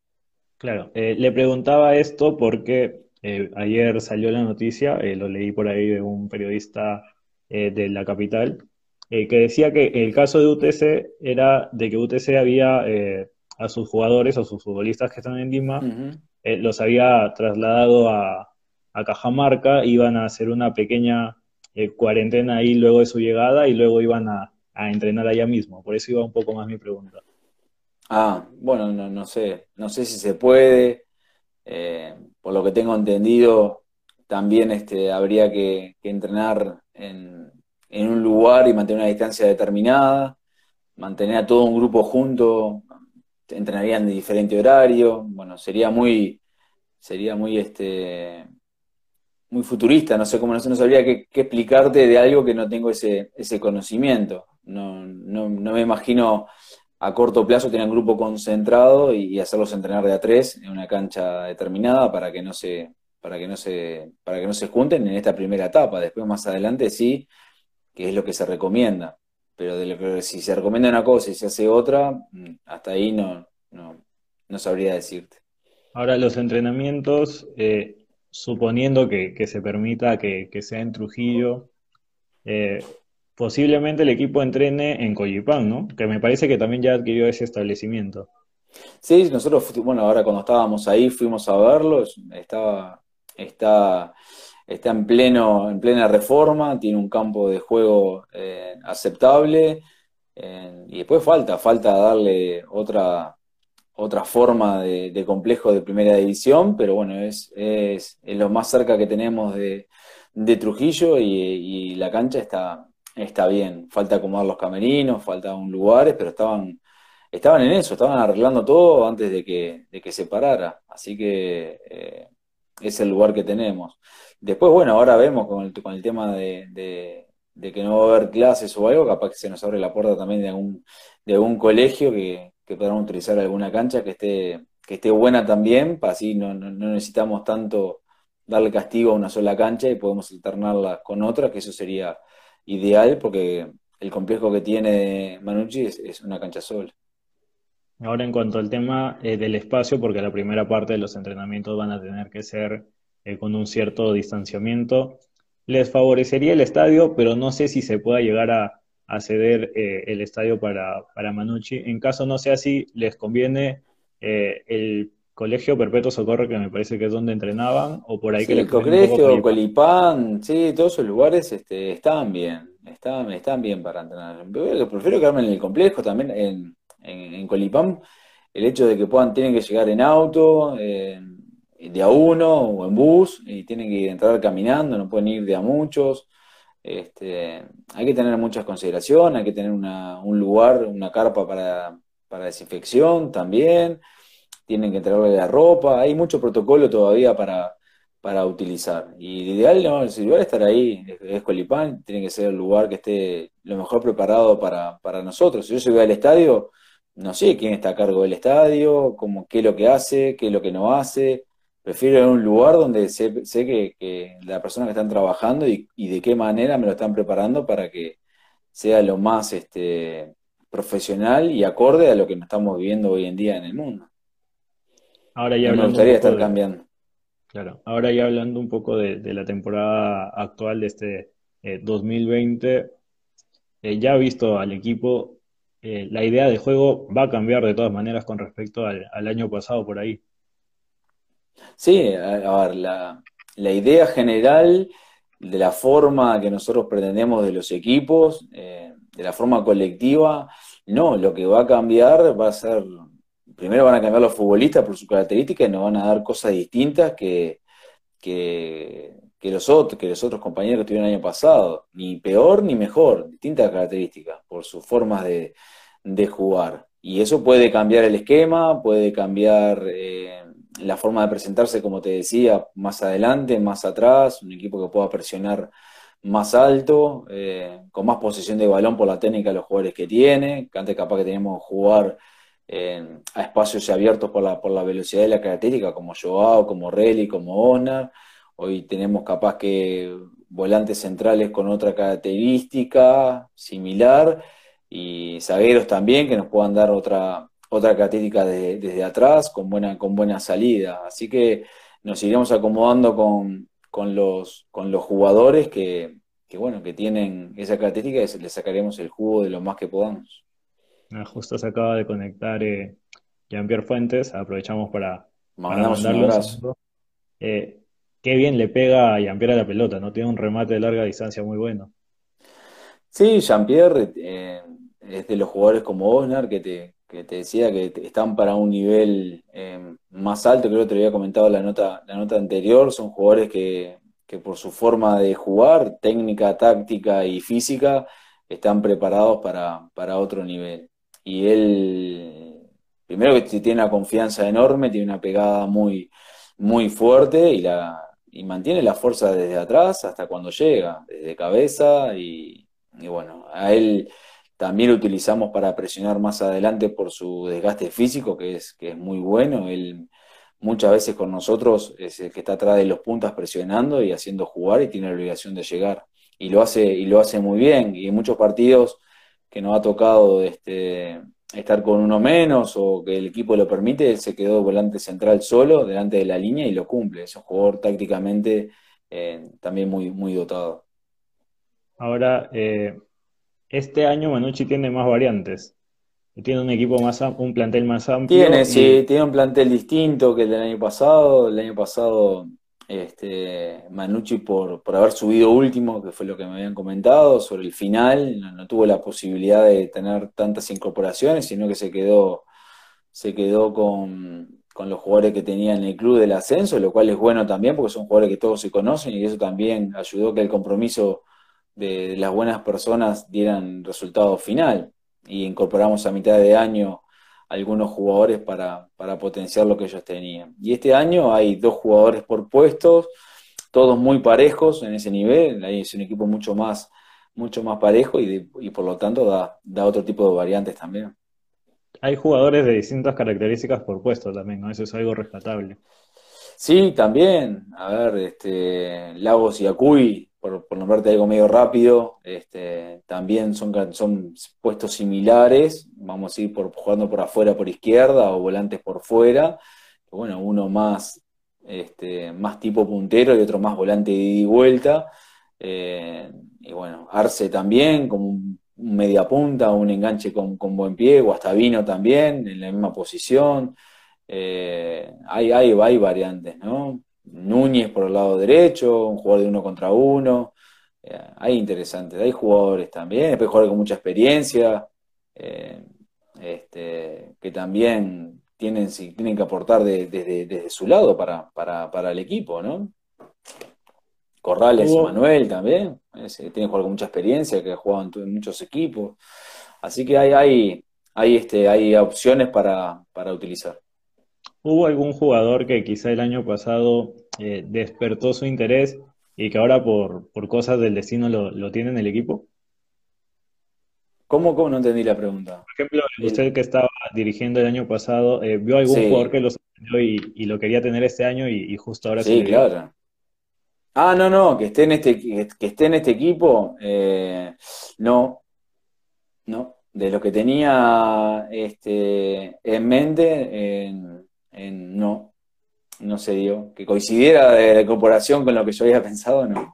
Claro, eh, le preguntaba esto porque eh, ayer salió la noticia, eh, lo leí por ahí de un periodista de la capital, eh, que decía que el caso de UTC era de que UTC había eh, a sus jugadores o sus futbolistas que están en Lima, eh, los había trasladado a, Cajamarca, iban a hacer una pequeña cuarentena ahí luego de su llegada y luego iban a, entrenar allá mismo. Por eso iba un poco más mi pregunta. Ah, bueno, no, sé, no sé si se puede. por lo que tengo entendido, también este, habría que entrenar en, un lugar y mantener una distancia determinada, mantener a todo un grupo junto, entrenarían de diferente horario, bueno, sería muy, sería muy este muy futurista, no sé cómo, no, sabría qué, explicarte de algo que no tengo ese, ese conocimiento. No, no, no, me imagino a corto plazo tener un grupo concentrado y, hacerlos entrenar de a tres en una cancha determinada para que no se, para que no se, para que no se junten en esta primera etapa. Después más adelante sí, que es lo que se recomienda. Pero que, si se recomienda una cosa y se hace otra, mm, hasta ahí no, no, no sabría decirte. Ahora los entrenamientos, eh, suponiendo que, se permita que, sea en Trujillo, eh, posiblemente el equipo entrene en Coyipán, ¿no? Que me parece que también ya adquirió ese establecimiento. Sí, nosotros, bueno, ahora cuando estábamos ahí fuimos a verlo, estaba, está, está en, pleno, en plena reforma, tiene un campo de juego eh, aceptable, eh, y después falta, falta darle otra, otra forma de, complejo de primera división, pero bueno, es, es, lo más cerca que tenemos de, Trujillo y, la cancha está, está bien. Falta acomodar los camerinos, faltan lugares, pero estaban, estaban en eso, estaban arreglando todo antes de que, de que se parara. Así que eh, es el lugar que tenemos. Después, bueno, ahora vemos con el, con el tema de, de, que no va a haber clases o algo, capaz que se nos abre la puerta también de algún, de algún colegio que, que podamos utilizar alguna cancha que esté, que esté buena también, para así no, necesitamos tanto darle castigo a una sola cancha y podemos alternarla con otra, que eso sería ideal porque el complejo que tiene Manucci es, una cancha sola. Ahora en cuanto al tema eh, del espacio, porque la primera parte de los entrenamientos van a tener que ser eh, con un cierto distanciamiento, les favorecería el estadio, pero no sé si se pueda llegar a, ceder eh, el estadio para, para, Manucci. En caso no sea así, les conviene el Colegio Perpetuo Socorro, que me parece que es donde entrenaban, o por ahí que el Colegio, Colipán, sí, todos esos lugares este, están bien, están, están bien para entrenar. Prefiero quedarme en el complejo, también en, en, Colipán, el hecho de que puedan, tienen que llegar en auto, de a uno o en bus, y tienen que entrar caminando, no pueden ir de a muchos. Este, hay que tener muchas consideraciones, hay que tener un lugar, una carpa para, desinfección también, tienen que entregarle la ropa, hay mucho protocolo todavía para, para utilizar. Y ideal, no, el ideal estar ahí, es, Colipán, tiene que ser el lugar que esté lo mejor preparado para, nosotros. Si yo llego al estadio, no sé quién está a cargo del estadio, cómo, qué es lo que hace, qué es lo que no hace, Prefiero ir a un lugar donde sé, sé que, que, la persona que están trabajando y, de qué manera me lo están preparando para que sea lo más este, profesional y acorde a lo que estamos viviendo hoy en día en el mundo. Ahora ya me gustaría estar cambiando. Claro, ahora ya hablando un poco de, la temporada actual de este 2020, eh, eh, ya visto al equipo, eh, la idea de juego va a cambiar de todas maneras con respecto al año pasado por ahí. Sí, a, ver, la, idea general de la forma que nosotros pretendemos de los equipos, eh, de la forma colectiva, no, lo que va a cambiar va a ser, primero van a cambiar los futbolistas por su característica y nos van a dar cosas distintas que, que, los, otros, que los otros compañeros que tuvieron el año pasado, ni peor ni mejor, distintas características por sus formas de, jugar. Y eso puede cambiar el esquema, puede cambiar... Eh, la forma de presentarse, como te decía, más adelante, más atrás, un equipo que pueda presionar más alto, eh, con más posesión de balón por la técnica de los jugadores que tiene, que antes capaz que teníamos que jugar a espacios abiertos por la, por la velocidad y la característica, como Joao, como Relly, como Osnar. Hoy tenemos capaz que volantes centrales con otra característica similar y zagueros también que nos puedan dar otra, otra característica desde atrás con buena, con buena salida. Así que nos iremos acomodando con, los, con los jugadores que, bueno, que tienen esa característica y les sacaremos el jugo de lo más que podamos. Ah, justo se acaba de conectar eh, Jean-Pierre Fuentes, aprovechamos para, un abrazo. Eh, qué bien le pega a Jean-Pierre a la pelota, ¿no? Tiene un remate de larga distancia muy bueno. Sí, Jean-Pierre eh, es de los jugadores como Osnar que te, que te decía que están para un nivel eh, más alto, creo que te lo había comentado la nota, la nota anterior, son jugadores que, que por su forma de jugar, técnica, táctica y física, están preparados para, para otro nivel. Y él, primero que tiene una confianza enorme, tiene una pegada muy, muy fuerte y, la, y mantiene la fuerza desde atrás hasta cuando llega, desde cabeza y, y bueno, a él también lo utilizamos para presionar más adelante por su desgaste físico, que es, que es muy bueno. Él muchas veces con nosotros es el que está atrás de los puntas presionando y haciendo jugar y tiene la obligación de llegar. Y lo hace, y lo hace muy bien. Y en muchos partidos que nos ha tocado este, estar con uno menos o que el equipo lo permite, él se quedó volante central solo delante de la línea y lo cumple. Es un jugador tácticamente eh, también muy, muy dotado. Ahora, eh, este año Manucci tiene más variantes. Tiene un equipo más un plantel más amplio. Tiene, sí, tiene un plantel distinto que el del año pasado. El año pasado, este, Manucci, por, por haber subido último, que fue lo que me habían comentado, sobre el final, no, tuvo la posibilidad de tener tantas incorporaciones, sino que se quedó, se quedó con, con los jugadores que tenía en el club del ascenso, lo cual es bueno también, porque son jugadores que todos se conocen y eso también ayudó que el compromiso de las buenas personas dieran resultado final. Y incorporamos a mitad de año algunos jugadores para, potenciar lo que ellos tenían. Y este año hay dos jugadores por puestos, todos muy parejos en ese nivel, ahí es un equipo mucho más, mucho más parejo y, y por lo tanto da, da otro tipo de variantes también. Hay jugadores de distintas características por puesto también, ¿no? Eso es algo rescatable. Sí, también. A ver, este, Lagos y Acuy por, nombrarte algo medio rápido, este, también son, son puestos similares, vamos a ir por, jugando por afuera por izquierda o volantes por fuera, bueno, uno más, este, más tipo puntero y otro más volante de ida y vuelta, eh, y bueno, Arce también, como un, media punta, un enganche con, buen pie, Guastavino también, en la misma posición, eh, hay, hay, hay variantes, ¿no? Núñez por el lado derecho, un jugador de uno contra uno. Eh, hay interesantes, hay jugadores también, después jugadores con mucha experiencia, eh, este, que también tienen, tienen que aportar desde su lado para, para, el equipo, ¿no? Corrales, Manuel también, tiene jugador con mucha experiencia, que ha jugado en, muchos equipos. Así que hay, hay, hay, este, hay opciones para, para utilizar. ¿Hubo algún jugador que quizá el año pasado eh, despertó su interés y que ahora por, cosas del destino lo, tiene en el equipo? ¿Cómo, ¿Cómo no entendí la pregunta? Por ejemplo, usted que estaba dirigiendo el año pasado, eh, ¿vio algún jugador que lo sorprendió y, lo quería tener este año y, justo ahora sí? Sí, claro. Ah, no, no, que esté en este, que esté en este equipo, eh, no, no. De lo que tenía este, en mente, en, no, no se dio. Que coincidiera de la incorporación con lo que yo había pensado, no.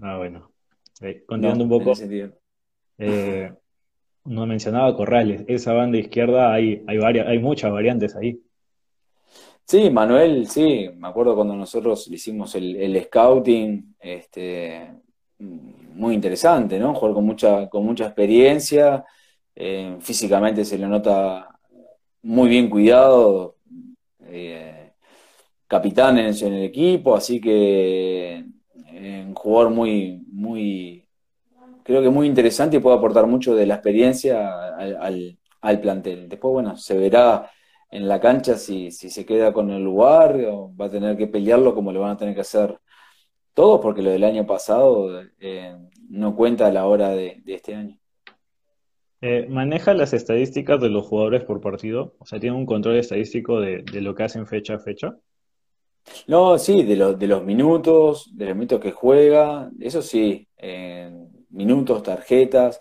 Ah, bueno. Eh, continuando un poco. Eh, no mencionaba Corrales. Esa banda izquierda hay, hay, varias, hay muchas variantes ahí. Sí, Manuel, sí. Me acuerdo cuando nosotros hicimos el, scouting, este, muy interesante, ¿no? Jugar con mucha, con mucha experiencia. Eh, físicamente se le nota muy bien cuidado, eh, capitán en el, equipo, así que eh, un jugador muy, muy, creo que muy interesante y puede aportar mucho de la experiencia al, plantel. Después, bueno, se verá en la cancha si, se queda con el lugar o va a tener que pelearlo como lo van a tener que hacer todos, porque lo del año pasado eh, no cuenta a la hora de este año. Eh, ¿Maneja las estadísticas de los jugadores por partido? O sea, ¿tiene un control estadístico de, lo que hacen fecha a fecha? No, sí, de, de los minutos, de los minutos que juega, eso sí, minutos, tarjetas.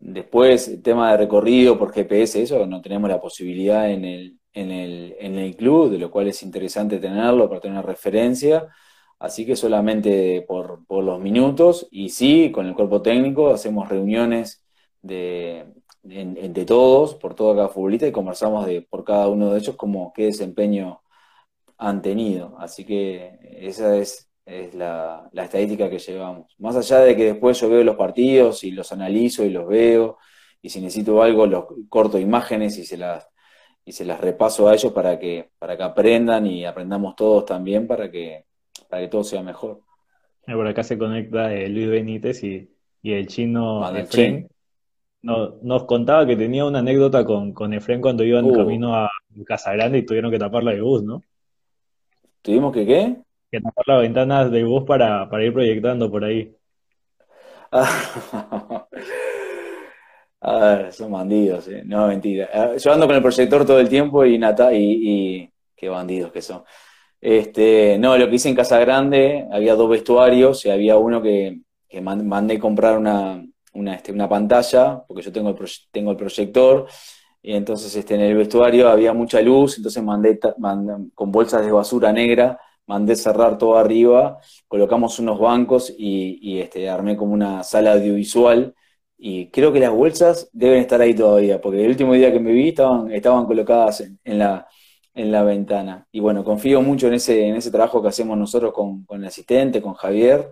Después, el tema de recorrido por GPS, eso no tenemos la posibilidad en el, en el, en el club, de lo cual es interesante tenerlo para tener una referencia. Así que solamente por, por los minutos y sí, con el cuerpo técnico hacemos reuniones de, de todos, por todo cada futbolista, y conversamos de, por cada uno de ellos como qué desempeño han tenido. Así que esa es, es la, estadística que llevamos. Más allá de que después yo veo los partidos y los analizo y los veo, y si necesito algo, los corto imágenes y se las, y se las repaso a ellos para que, para que aprendan y aprendamos todos también para que, para que todo sea mejor. Por acá se conecta Luis Benítez y, el chino Efren. Nos contaba que tenía una anécdota con, con Efren cuando iban uh. camino a Casagrande y tuvieron que taparla de bus, ¿no? ¿Tuvimos que qué? Que tapar las ventanas del bus para, para ir proyectando por ahí. Ah, son bandidos, ¿eh? no, mentira. Yo ando con el proyector todo el tiempo y, Nata, y, qué bandidos que son. Este, no, lo que hice en Casa Grande, había dos vestuarios y había uno que, que mandé comprar una, una, este, una pantalla, porque yo tengo el, tengo el proyector, y entonces este, en el vestuario había mucha luz, entonces mandé, con bolsas de basura negra, mandé cerrar todo arriba, colocamos unos bancos y, este, armé como una sala audiovisual y creo que las bolsas deben estar ahí todavía, porque el último día que me vi estaban, estaban colocadas en, la, en la ventana. Y bueno, confío mucho en ese, en ese trabajo que hacemos nosotros con, el asistente, con Javier,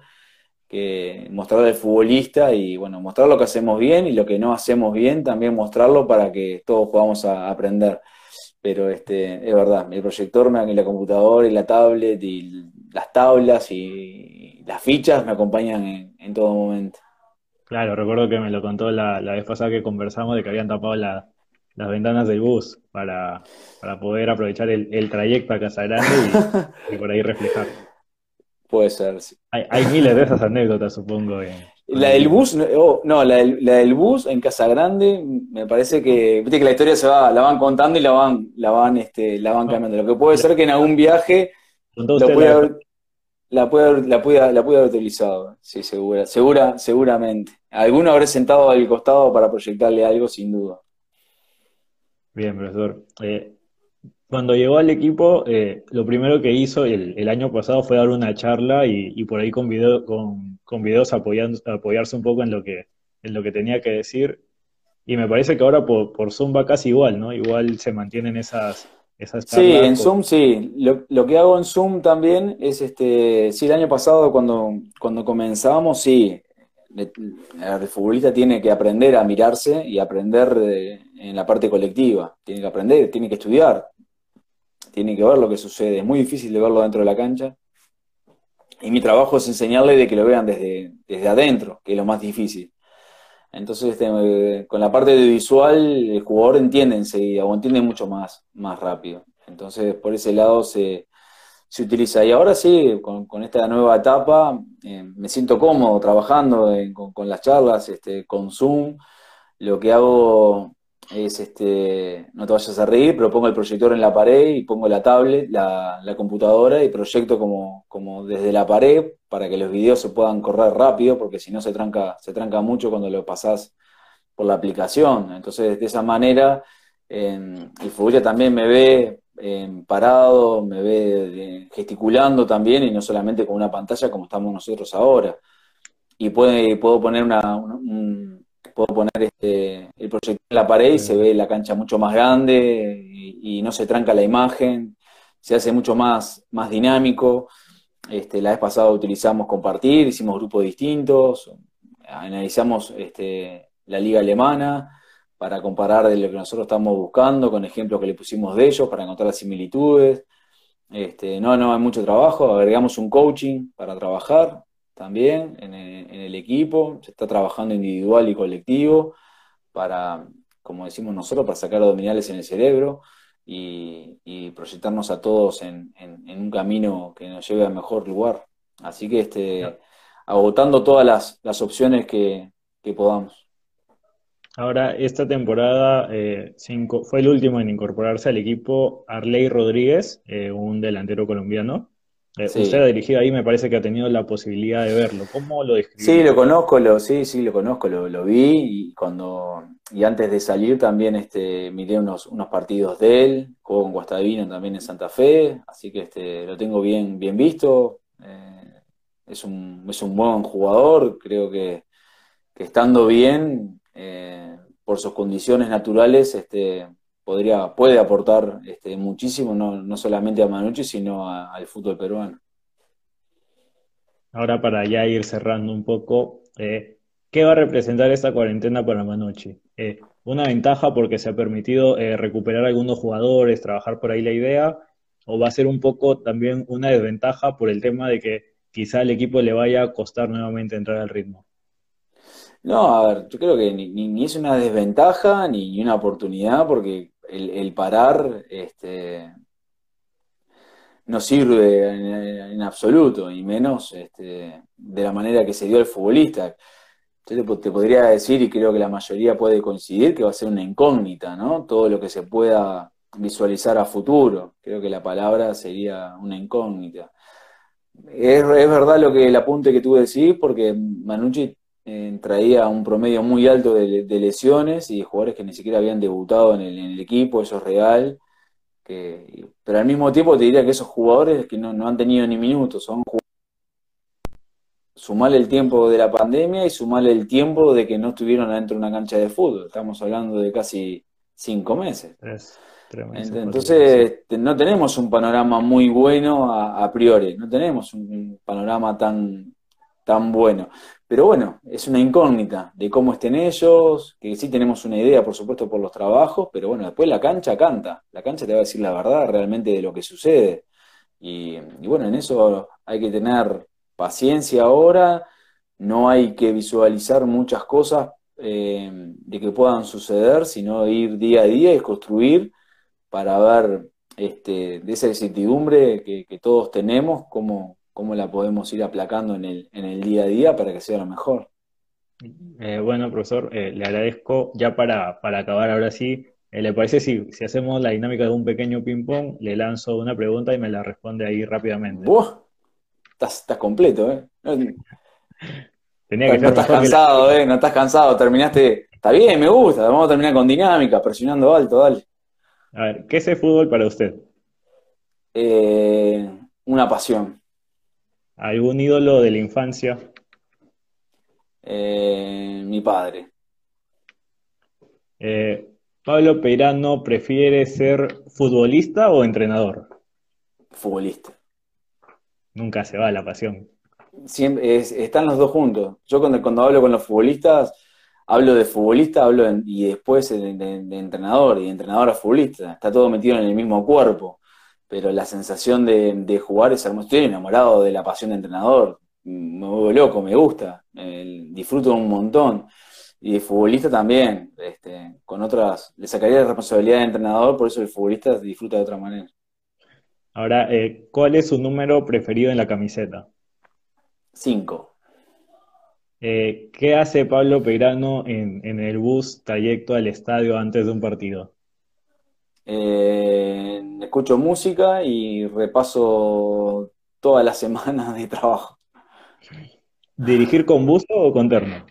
que mostrar al futbolista y bueno, mostrar lo que hacemos bien y lo que no hacemos bien, también mostrarlo para que todos podamos aprender. Pero este, es verdad, el proyector, y la computadora y la tablet y las tablas y las fichas me acompañan en todo momento. Claro, recuerdo que me lo contó la, vez pasada que conversamos de que habían tapado las ventanas del bus para, poder aprovechar el, trayecto a Casa Grande y, por ahí reflejar. Puede ser, sí. Hay, miles de esas anécdotas, supongo. la del bus, no, oh, la, del, bus en Casa Grande, me parece que, viste que la historia se va, la van contando y la van, la van, este, la van cambiando. Lo que puede ser que en algún viaje lo puede haber, la puede, haber, la, puede, la puede haber utilizado, sí, segura, segura, seguramente. Alguno habré sentado al costado para proyectarle algo, sin duda. Bien, profesor. Eh, cuando llegó al equipo, eh, lo primero que hizo el, año pasado fue dar una charla y, por ahí con, video, con, con videos apoyando, apoyarse un poco en lo, que, en lo que tenía que decir. Y me parece que ahora por, por Zoom va casi igual, ¿no? Igual se mantienen esas, Sí, en Zoom sí. Lo, que hago en Zoom también es, este, sí, el año pasado cuando, cuando comenzamos, sí, el futbolista tiene que aprender a mirarse y aprender en la parte colectiva. Tiene que aprender, tiene que estudiar, tiene que ver lo que sucede. Es muy difícil de verlo dentro de la cancha. Y mi trabajo es enseñarle de que lo vean desde, desde adentro, que es lo más difícil. Entonces, este, con la parte visual, el jugador entiende enseguida o entiende mucho más, más rápido. Entonces, por ese lado se, se utiliza. Y ahora sí, con, esta nueva etapa, eh, me siento cómodo trabajando con, las charlas, este, con Zoom. Lo que hago es, este, no te vayas a reír, pero pongo el proyector en la pared y pongo la tablet, la, computadora y proyecto como, como desde la pared para que los videos se puedan correr rápido, porque si no se tranca, se tranca mucho cuando lo pasás por la aplicación. Entonces, de esa manera, el futbolista también me ve parado, me ve gesticulando también y no solamente con una pantalla como estamos nosotros ahora. Y puede, puedo poner una, un, puedo poner este, el proyector en la pared y se ve la cancha mucho más grande y, no se tranca la imagen, se hace mucho más, más dinámico. Este, la vez pasada utilizamos compartir, hicimos grupos distintos, analizamos este, la liga alemana para comparar de lo que nosotros estamos buscando con ejemplos que le pusimos de ellos para encontrar las similitudes. Este, no, no hay mucho trabajo, agregamos un coaching para trabajar, también en el, equipo, se está trabajando individual y colectivo para, como decimos nosotros, para sacar abdominales en el cerebro y, proyectarnos a todos en, un camino que nos lleve a mejor lugar. Así que este, agotando todas las, opciones que, podamos. Ahora, esta temporada eh, fue el último en incorporarse al equipo Arley Rodríguez, eh, un delantero colombiano. Eh, usted ha dirigido ahí, me parece que ha tenido la posibilidad de verlo. ¿Cómo lo describe? Sí, lo conozco, lo, sí, sí, lo conozco, lo, vi y cuando y antes de salir también este, miré unos, unos partidos de él, jugó con Guastavino también en Santa Fe, así que este, lo tengo bien, bien visto. Eh, es, un, es un buen jugador, creo que, estando bien, eh, por sus condiciones naturales, este, podría, puede aportar este, muchísimo, no, solamente a Manucci, sino al fútbol peruano. Ahora para ya ir cerrando un poco, eh, ¿qué va a representar esta cuarentena para Manucci? Eh, ¿Una ventaja porque se ha permitido eh, recuperar algunos jugadores, trabajar por ahí la idea? ¿O va a ser un poco también una desventaja por el tema de que quizá al equipo le vaya a costar nuevamente entrar al ritmo? No, a ver, yo creo que ni, es una desventaja ni, una oportunidad, porque el, parar este, no sirve en, absoluto, y menos este, de la manera que se dio el futbolista. Yo te, podría decir, y creo que la mayoría puede coincidir, que va a ser una incógnita, ¿no? Todo lo que se pueda visualizar a futuro. Creo que la palabra sería una incógnita. Es, es verdad lo que el apunte que tú decís, porque Manucci eh, traía un promedio muy alto de, lesiones y de jugadores que ni siquiera habían debutado en el, equipo, eso es real. pero al mismo tiempo te diría que esos jugadores que no, no han tenido ni minutos, son sumarle el tiempo de la pandemia y sumarle el tiempo de que no estuvieron adentro de una cancha de fútbol. Estamos hablando de casi cinco meses. Entonces, no tenemos un panorama muy bueno a, priori, no tenemos un panorama tan, tan bueno. Pero bueno, es una incógnita de cómo estén ellos, que sí tenemos una idea, por supuesto, por los trabajos, pero bueno, después la cancha canta, la cancha te va a decir la verdad realmente de lo que sucede. Y, bueno, en eso hay que tener paciencia ahora, no hay que visualizar muchas cosas eh, de que puedan suceder, sino ir día a día y construir para ver este, de esa incertidumbre que, todos tenemos, cómo, cómo, la podemos ir aplacando en el, en el día a día para que sea lo mejor. Eh, bueno, profesor, eh, le agradezco. Ya para, para acabar ahora sí, ¿le parece si, si hacemos la dinámica de un pequeño ping-pong? Le lanzo una pregunta y me la responde ahí rápidamente. Estás, estás completo, ¿eh? no estás cansado, ¿eh? No estás cansado, terminaste. Está bien, me gusta. Vamos a terminar con dinámica, presionando alto, dale. A ver, ¿qué es el fútbol para usted? Eh, una pasión. ¿Algún ídolo de la infancia? Eh, mi padre. Eh, ¿Pablo Peirano prefiere ser futbolista o entrenador? Futbolista. Nunca se va la pasión siempre están los dos juntos. Yo cuando, cuando hablo con los futbolistas, hablo de futbolista hablo y después de, entrenador, y entrenador a futbolista. Está todo metido en el mismo cuerpo. Pero la sensación de, jugar es hermoso. Estoy enamorado de la pasión de entrenador. Me vuelvo loco, me gusta. disfruto un montón. Y de futbolista también. Este, con otras, le sacaría la responsabilidad de entrenador, por eso el futbolista disfruta de otra manera. Ahora, eh, ¿cuál es su número preferido en la camiseta? Cinco. Eh, ¿Qué hace Pablo Peirano en, el bus trayecto al estadio antes de un partido? Eh, escucho música y repaso toda la semana de trabajo. ¿Dirigir con buzo o con terno?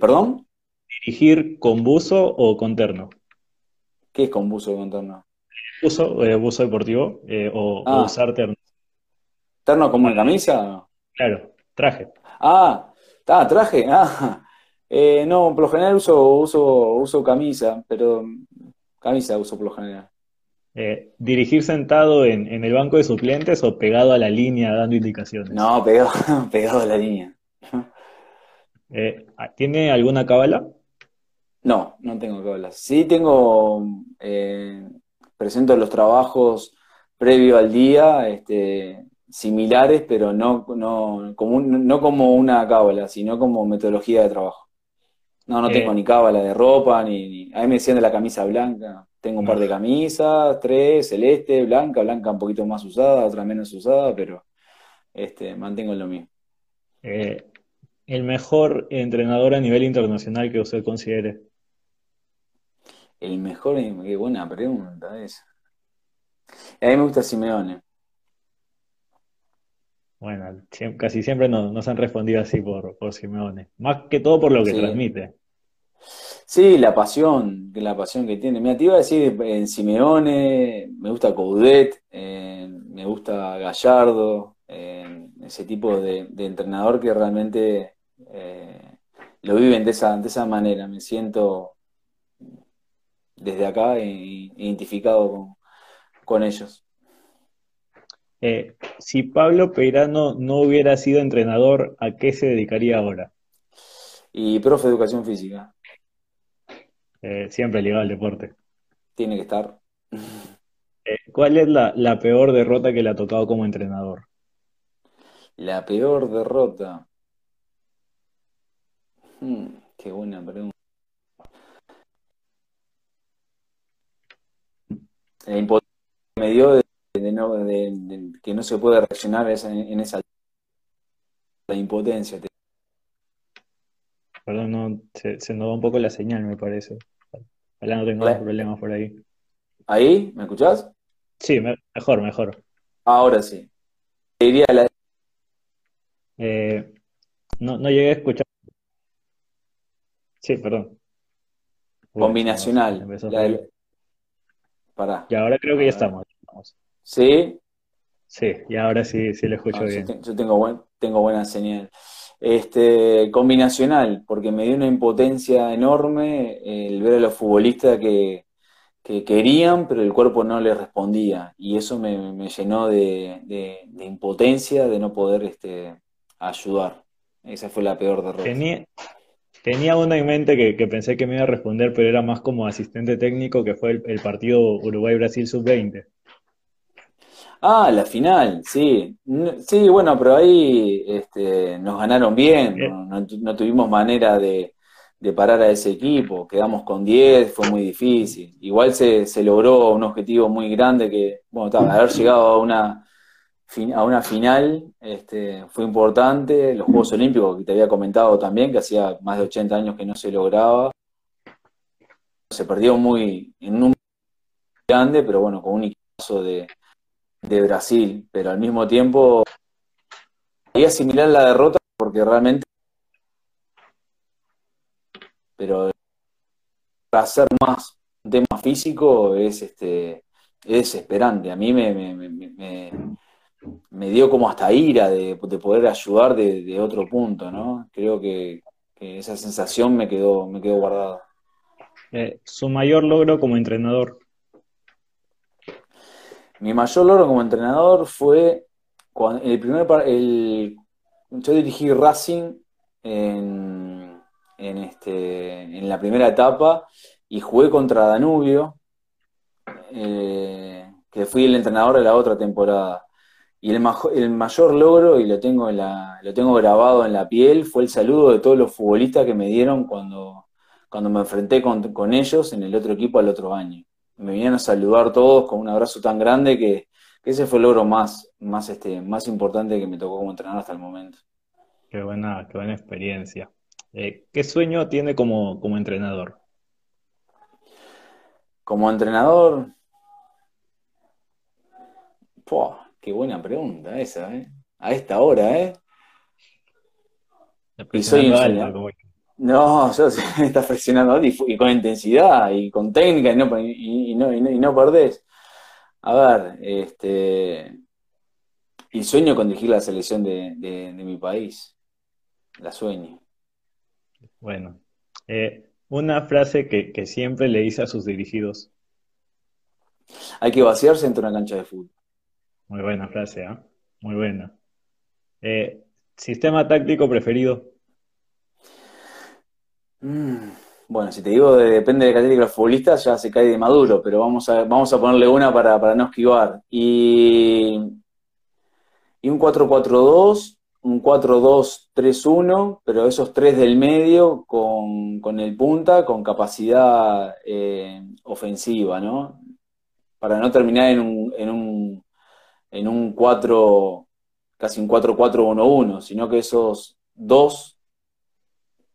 ¿Perdón? ¿Dirigir con buzo o con terno? ¿Qué es con buzo o con terno? Buzo, eh, buzo deportivo o, ah. usar terno. ¿Terno como en camisa? Claro, traje. Ah, está, traje. Ah, eh, no, por lo general uso, uso, uso camisa, pero camisa uso por lo general. Eh, ¿Dirigir sentado en, el banco de suplentes o pegado a la línea dando indicaciones? No, pegado, pegado a la línea. Eh, ¿Tiene alguna cábala? No, no tengo cábala. Sí tengo, presento los trabajos previo al día, este, similares, pero no, no, como, no como una cábala, sino como metodología de trabajo. No, no tengo eh. ni cábala de ropa, ni, A mí me decían de la camisa blanca. Tengo un par de camisas, tres, celeste, blanca, blanca un poquito más usada, otra menos usada, pero este, mantengo lo mío. Eh, ¿El mejor entrenador a nivel internacional que usted considere? El mejor, qué buena pregunta esa. A mí me gusta Simeone. Bueno, casi siempre nos, han respondido así por, por Simeone. Más que todo por lo que transmite. Sí, la pasión, la pasión que tiene. Me te iba a decir en Simeone, me gusta Coudet, me gusta Gallardo, ese tipo de, entrenador que realmente eh, lo viven de esa, de esa manera. Me siento desde acá identificado con ellos. Eh, si Pablo Peirano no hubiera sido entrenador, ¿a qué se dedicaría ahora? Y profe de educación física. Eh, siempre ligado al deporte. Tiene que estar. Eh, ¿Cuál es la, peor derrota que le ha tocado como entrenador? La peor derrota. Hmm, qué buena pregunta. La impotencia me dio de, que no se puede reaccionar en esa la impotencia. Perdón, no, se, se, nos va un poco la señal, me parece. Ojalá no tengamos problemas por ahí. ¿Ahí? ¿Me escuchás? Sí, mejor, mejor. Ahora sí. Diría la... Eh, no, no llegué a escuchar. Sí, perdón. Combinacional. Para. Y ahora creo que ya estamos. ¿Sí? Sí, y ahora sí, sí lo escucho ah, bien. Yo, tengo, buen, tengo buena señal. Este, combinacional, porque me dio una impotencia enorme el ver a los futbolistas que, querían, pero el cuerpo no les respondía. Y eso me, llenó de, impotencia de no poder este, ayudar. Esa fue la peor derrota. Tenía, tenía una en mente que, pensé que me iba a responder, pero era más como asistente técnico, que fue el partido Uruguay-Brasil sub-20. Ah, la final, sí. Sí, bueno, pero ahí este, nos ganaron bien, no, tuvimos manera de, parar a ese equipo, quedamos con 10, fue muy difícil. Igual se, se logró un objetivo muy grande que, bueno, haber llegado a una, a una final este, fue importante. Los Juegos Olímpicos, que te había comentado también, que hacía más de 80 años que no se lograba. Se perdió muy en un grande, pero bueno, con un equipo de de Brasil, pero al mismo tiempo hay asimilar la derrota porque realmente pero para hacer más un tema físico es este es desesperante. A mí me, me, dio como hasta ira de, poder ayudar de, otro punto, ¿no? Creo que, esa sensación me quedó, me quedó guardada. Eh, su mayor logro como entrenador. Mi mayor logro como entrenador fue cuando el primer el, yo dirigí Racing en, en, este, en la primera etapa y jugué contra Danubio, eh, que fui el entrenador de la otra temporada. Y el, el mayor logro, y lo tengo, en la, lo tengo grabado en la piel, fue el saludo de todos los futbolistas que me dieron cuando, cuando me enfrenté con, con ellos en el otro equipo al otro año me vinieron a saludar todos con un abrazo tan grande que, ese fue el logro más, más, este, más importante que me tocó como entrenador hasta el momento. Qué buena, qué buena experiencia. Eh, ¿Qué sueño tiene como, como entrenador? Como entrenador, qué buena pregunta esa, ¿eh? A esta hora, ¿eh? Y soy un no, yo me está presionando y, con intensidad y con técnica y no, y, no, y no, perdés. A ver, este, y sueño con dirigir la selección de, mi país. La sueño. Bueno, eh, una frase que, siempre le dice a sus dirigidos. Hay que vaciarse entre una cancha de fútbol. Muy buena frase, ¿ah? Muy buena. Eh, ¿Sistema táctico preferido? Mm, bueno, si te digo depende de la de los futbolistas, ya se cae de maduro, pero vamos a, vamos a ponerle una para, no esquivar. Y, y un 4-4-2, un 4-2-3-1, pero esos tres del medio con, el punta, con capacidad eh, ofensiva, ¿no? Para no terminar en un, en un, en un 4, casi un 4-4-1-1, sino que esos dos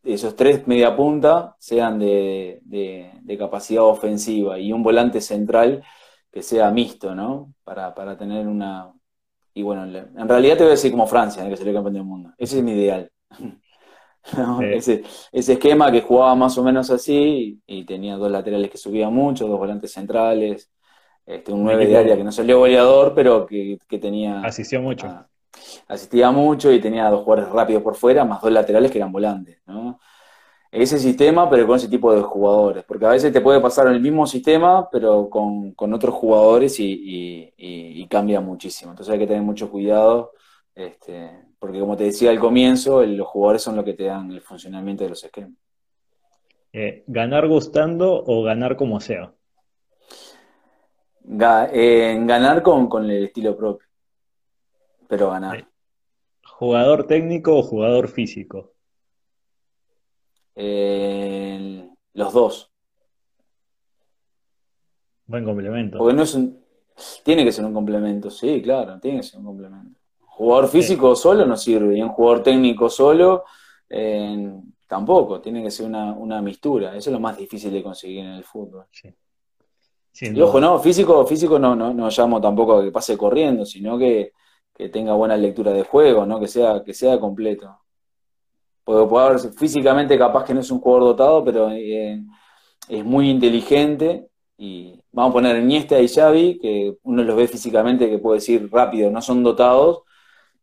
esos tres media punta sean de, capacidad ofensiva y un volante central que sea mixto, ¿no? Para, tener una... Y bueno, en realidad te voy a decir como Francia, que sería campeón del mundo. Ese es mi ideal. ese, esquema que jugaba más o menos así y tenía dos laterales que subían mucho, dos volantes centrales, este, un 9 de área que no salió goleador, pero que, tenía... Asistió mucho asistía mucho y tenía dos jugadores rápidos por fuera, más dos laterales que eran volantes, ¿no? Ese sistema, pero con ese tipo de jugadores, porque a veces te puede pasar el mismo sistema, pero con, otros jugadores y, cambia muchísimo. Entonces hay que tener mucho cuidado, este, porque como te decía al comienzo, los jugadores son los que te dan el funcionamiento de los esquemas. Eh, ¿Ganar gustando o ganar como sea? Eh, ganar con, con el estilo propio pero ganar. ¿Jugador técnico o jugador físico? Eh, los dos. Buen complemento. Porque no es un. Tiene que ser un complemento, sí, claro, tiene que ser un complemento. Jugador físico solo no sirve, y un jugador técnico solo eh, tampoco, tiene que ser una, una, mistura. Eso es lo más difícil de conseguir en el fútbol. Sí. Y ojo, no, físico, físico no, no, no llamo tampoco a que pase corriendo, sino que, que tenga buena lectura de juego, ¿no? Que sea, que sea completo. Porque haber, físicamente capaz que no es un jugador dotado, pero eh, es muy inteligente. Y vamos a poner Iniesta y Xavi, que uno los ve físicamente, que puede decir rápido, no son dotados,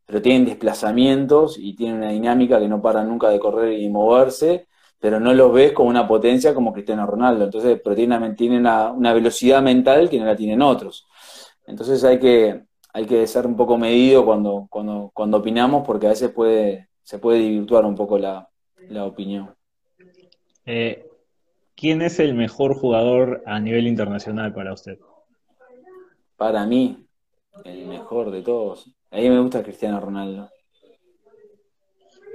pero tienen desplazamientos y tienen una dinámica que no paran nunca de correr y moverse, pero no los ves con una potencia como Cristiano Ronaldo. Entonces, pero tienen, una, una velocidad mental que no la tienen otros. Entonces hay que, hay que ser un poco medido cuando, cuando, cuando opinamos, porque a veces puede, se puede divirtuar un poco la, opinión. Eh, ¿Quién es el mejor jugador a nivel internacional para usted? Para mí, el mejor de todos. A mí me gusta Cristiano Ronaldo.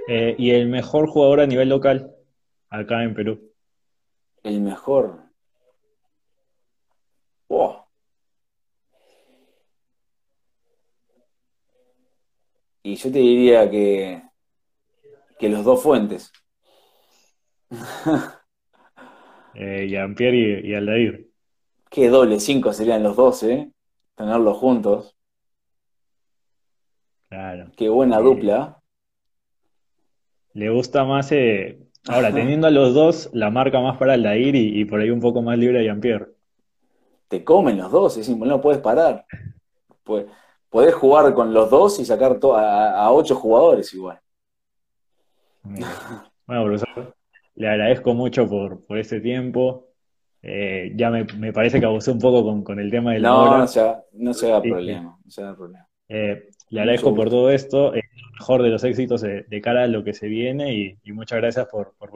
Eh, ¿Y el mejor jugador a nivel local, acá en Perú? El mejor. Y yo te diría que que los dos fuentes. eh, Jean-Pierre y, Aldair. Qué doble cinco serían los dos, ¿eh? Tenerlos juntos. Claro. Qué buena dupla. Le gusta más, eh... ahora, teniendo a los dos, la marca más para Aldair y, y por ahí un poco más libre a Jean-Pierre. Te comen los dos, es no puedes parar. Pues, podés jugar con los dos y sacar a ocho jugadores igual. Bueno, profesor, le agradezco mucho por, por este tiempo. Eh, ya me, parece que abusé un poco con, el tema de la no, No, se, no se haga problema. problema. Eh, le agradezco por todo esto, el mejor de los éxitos de, cara a lo que se viene y, muchas gracias por, por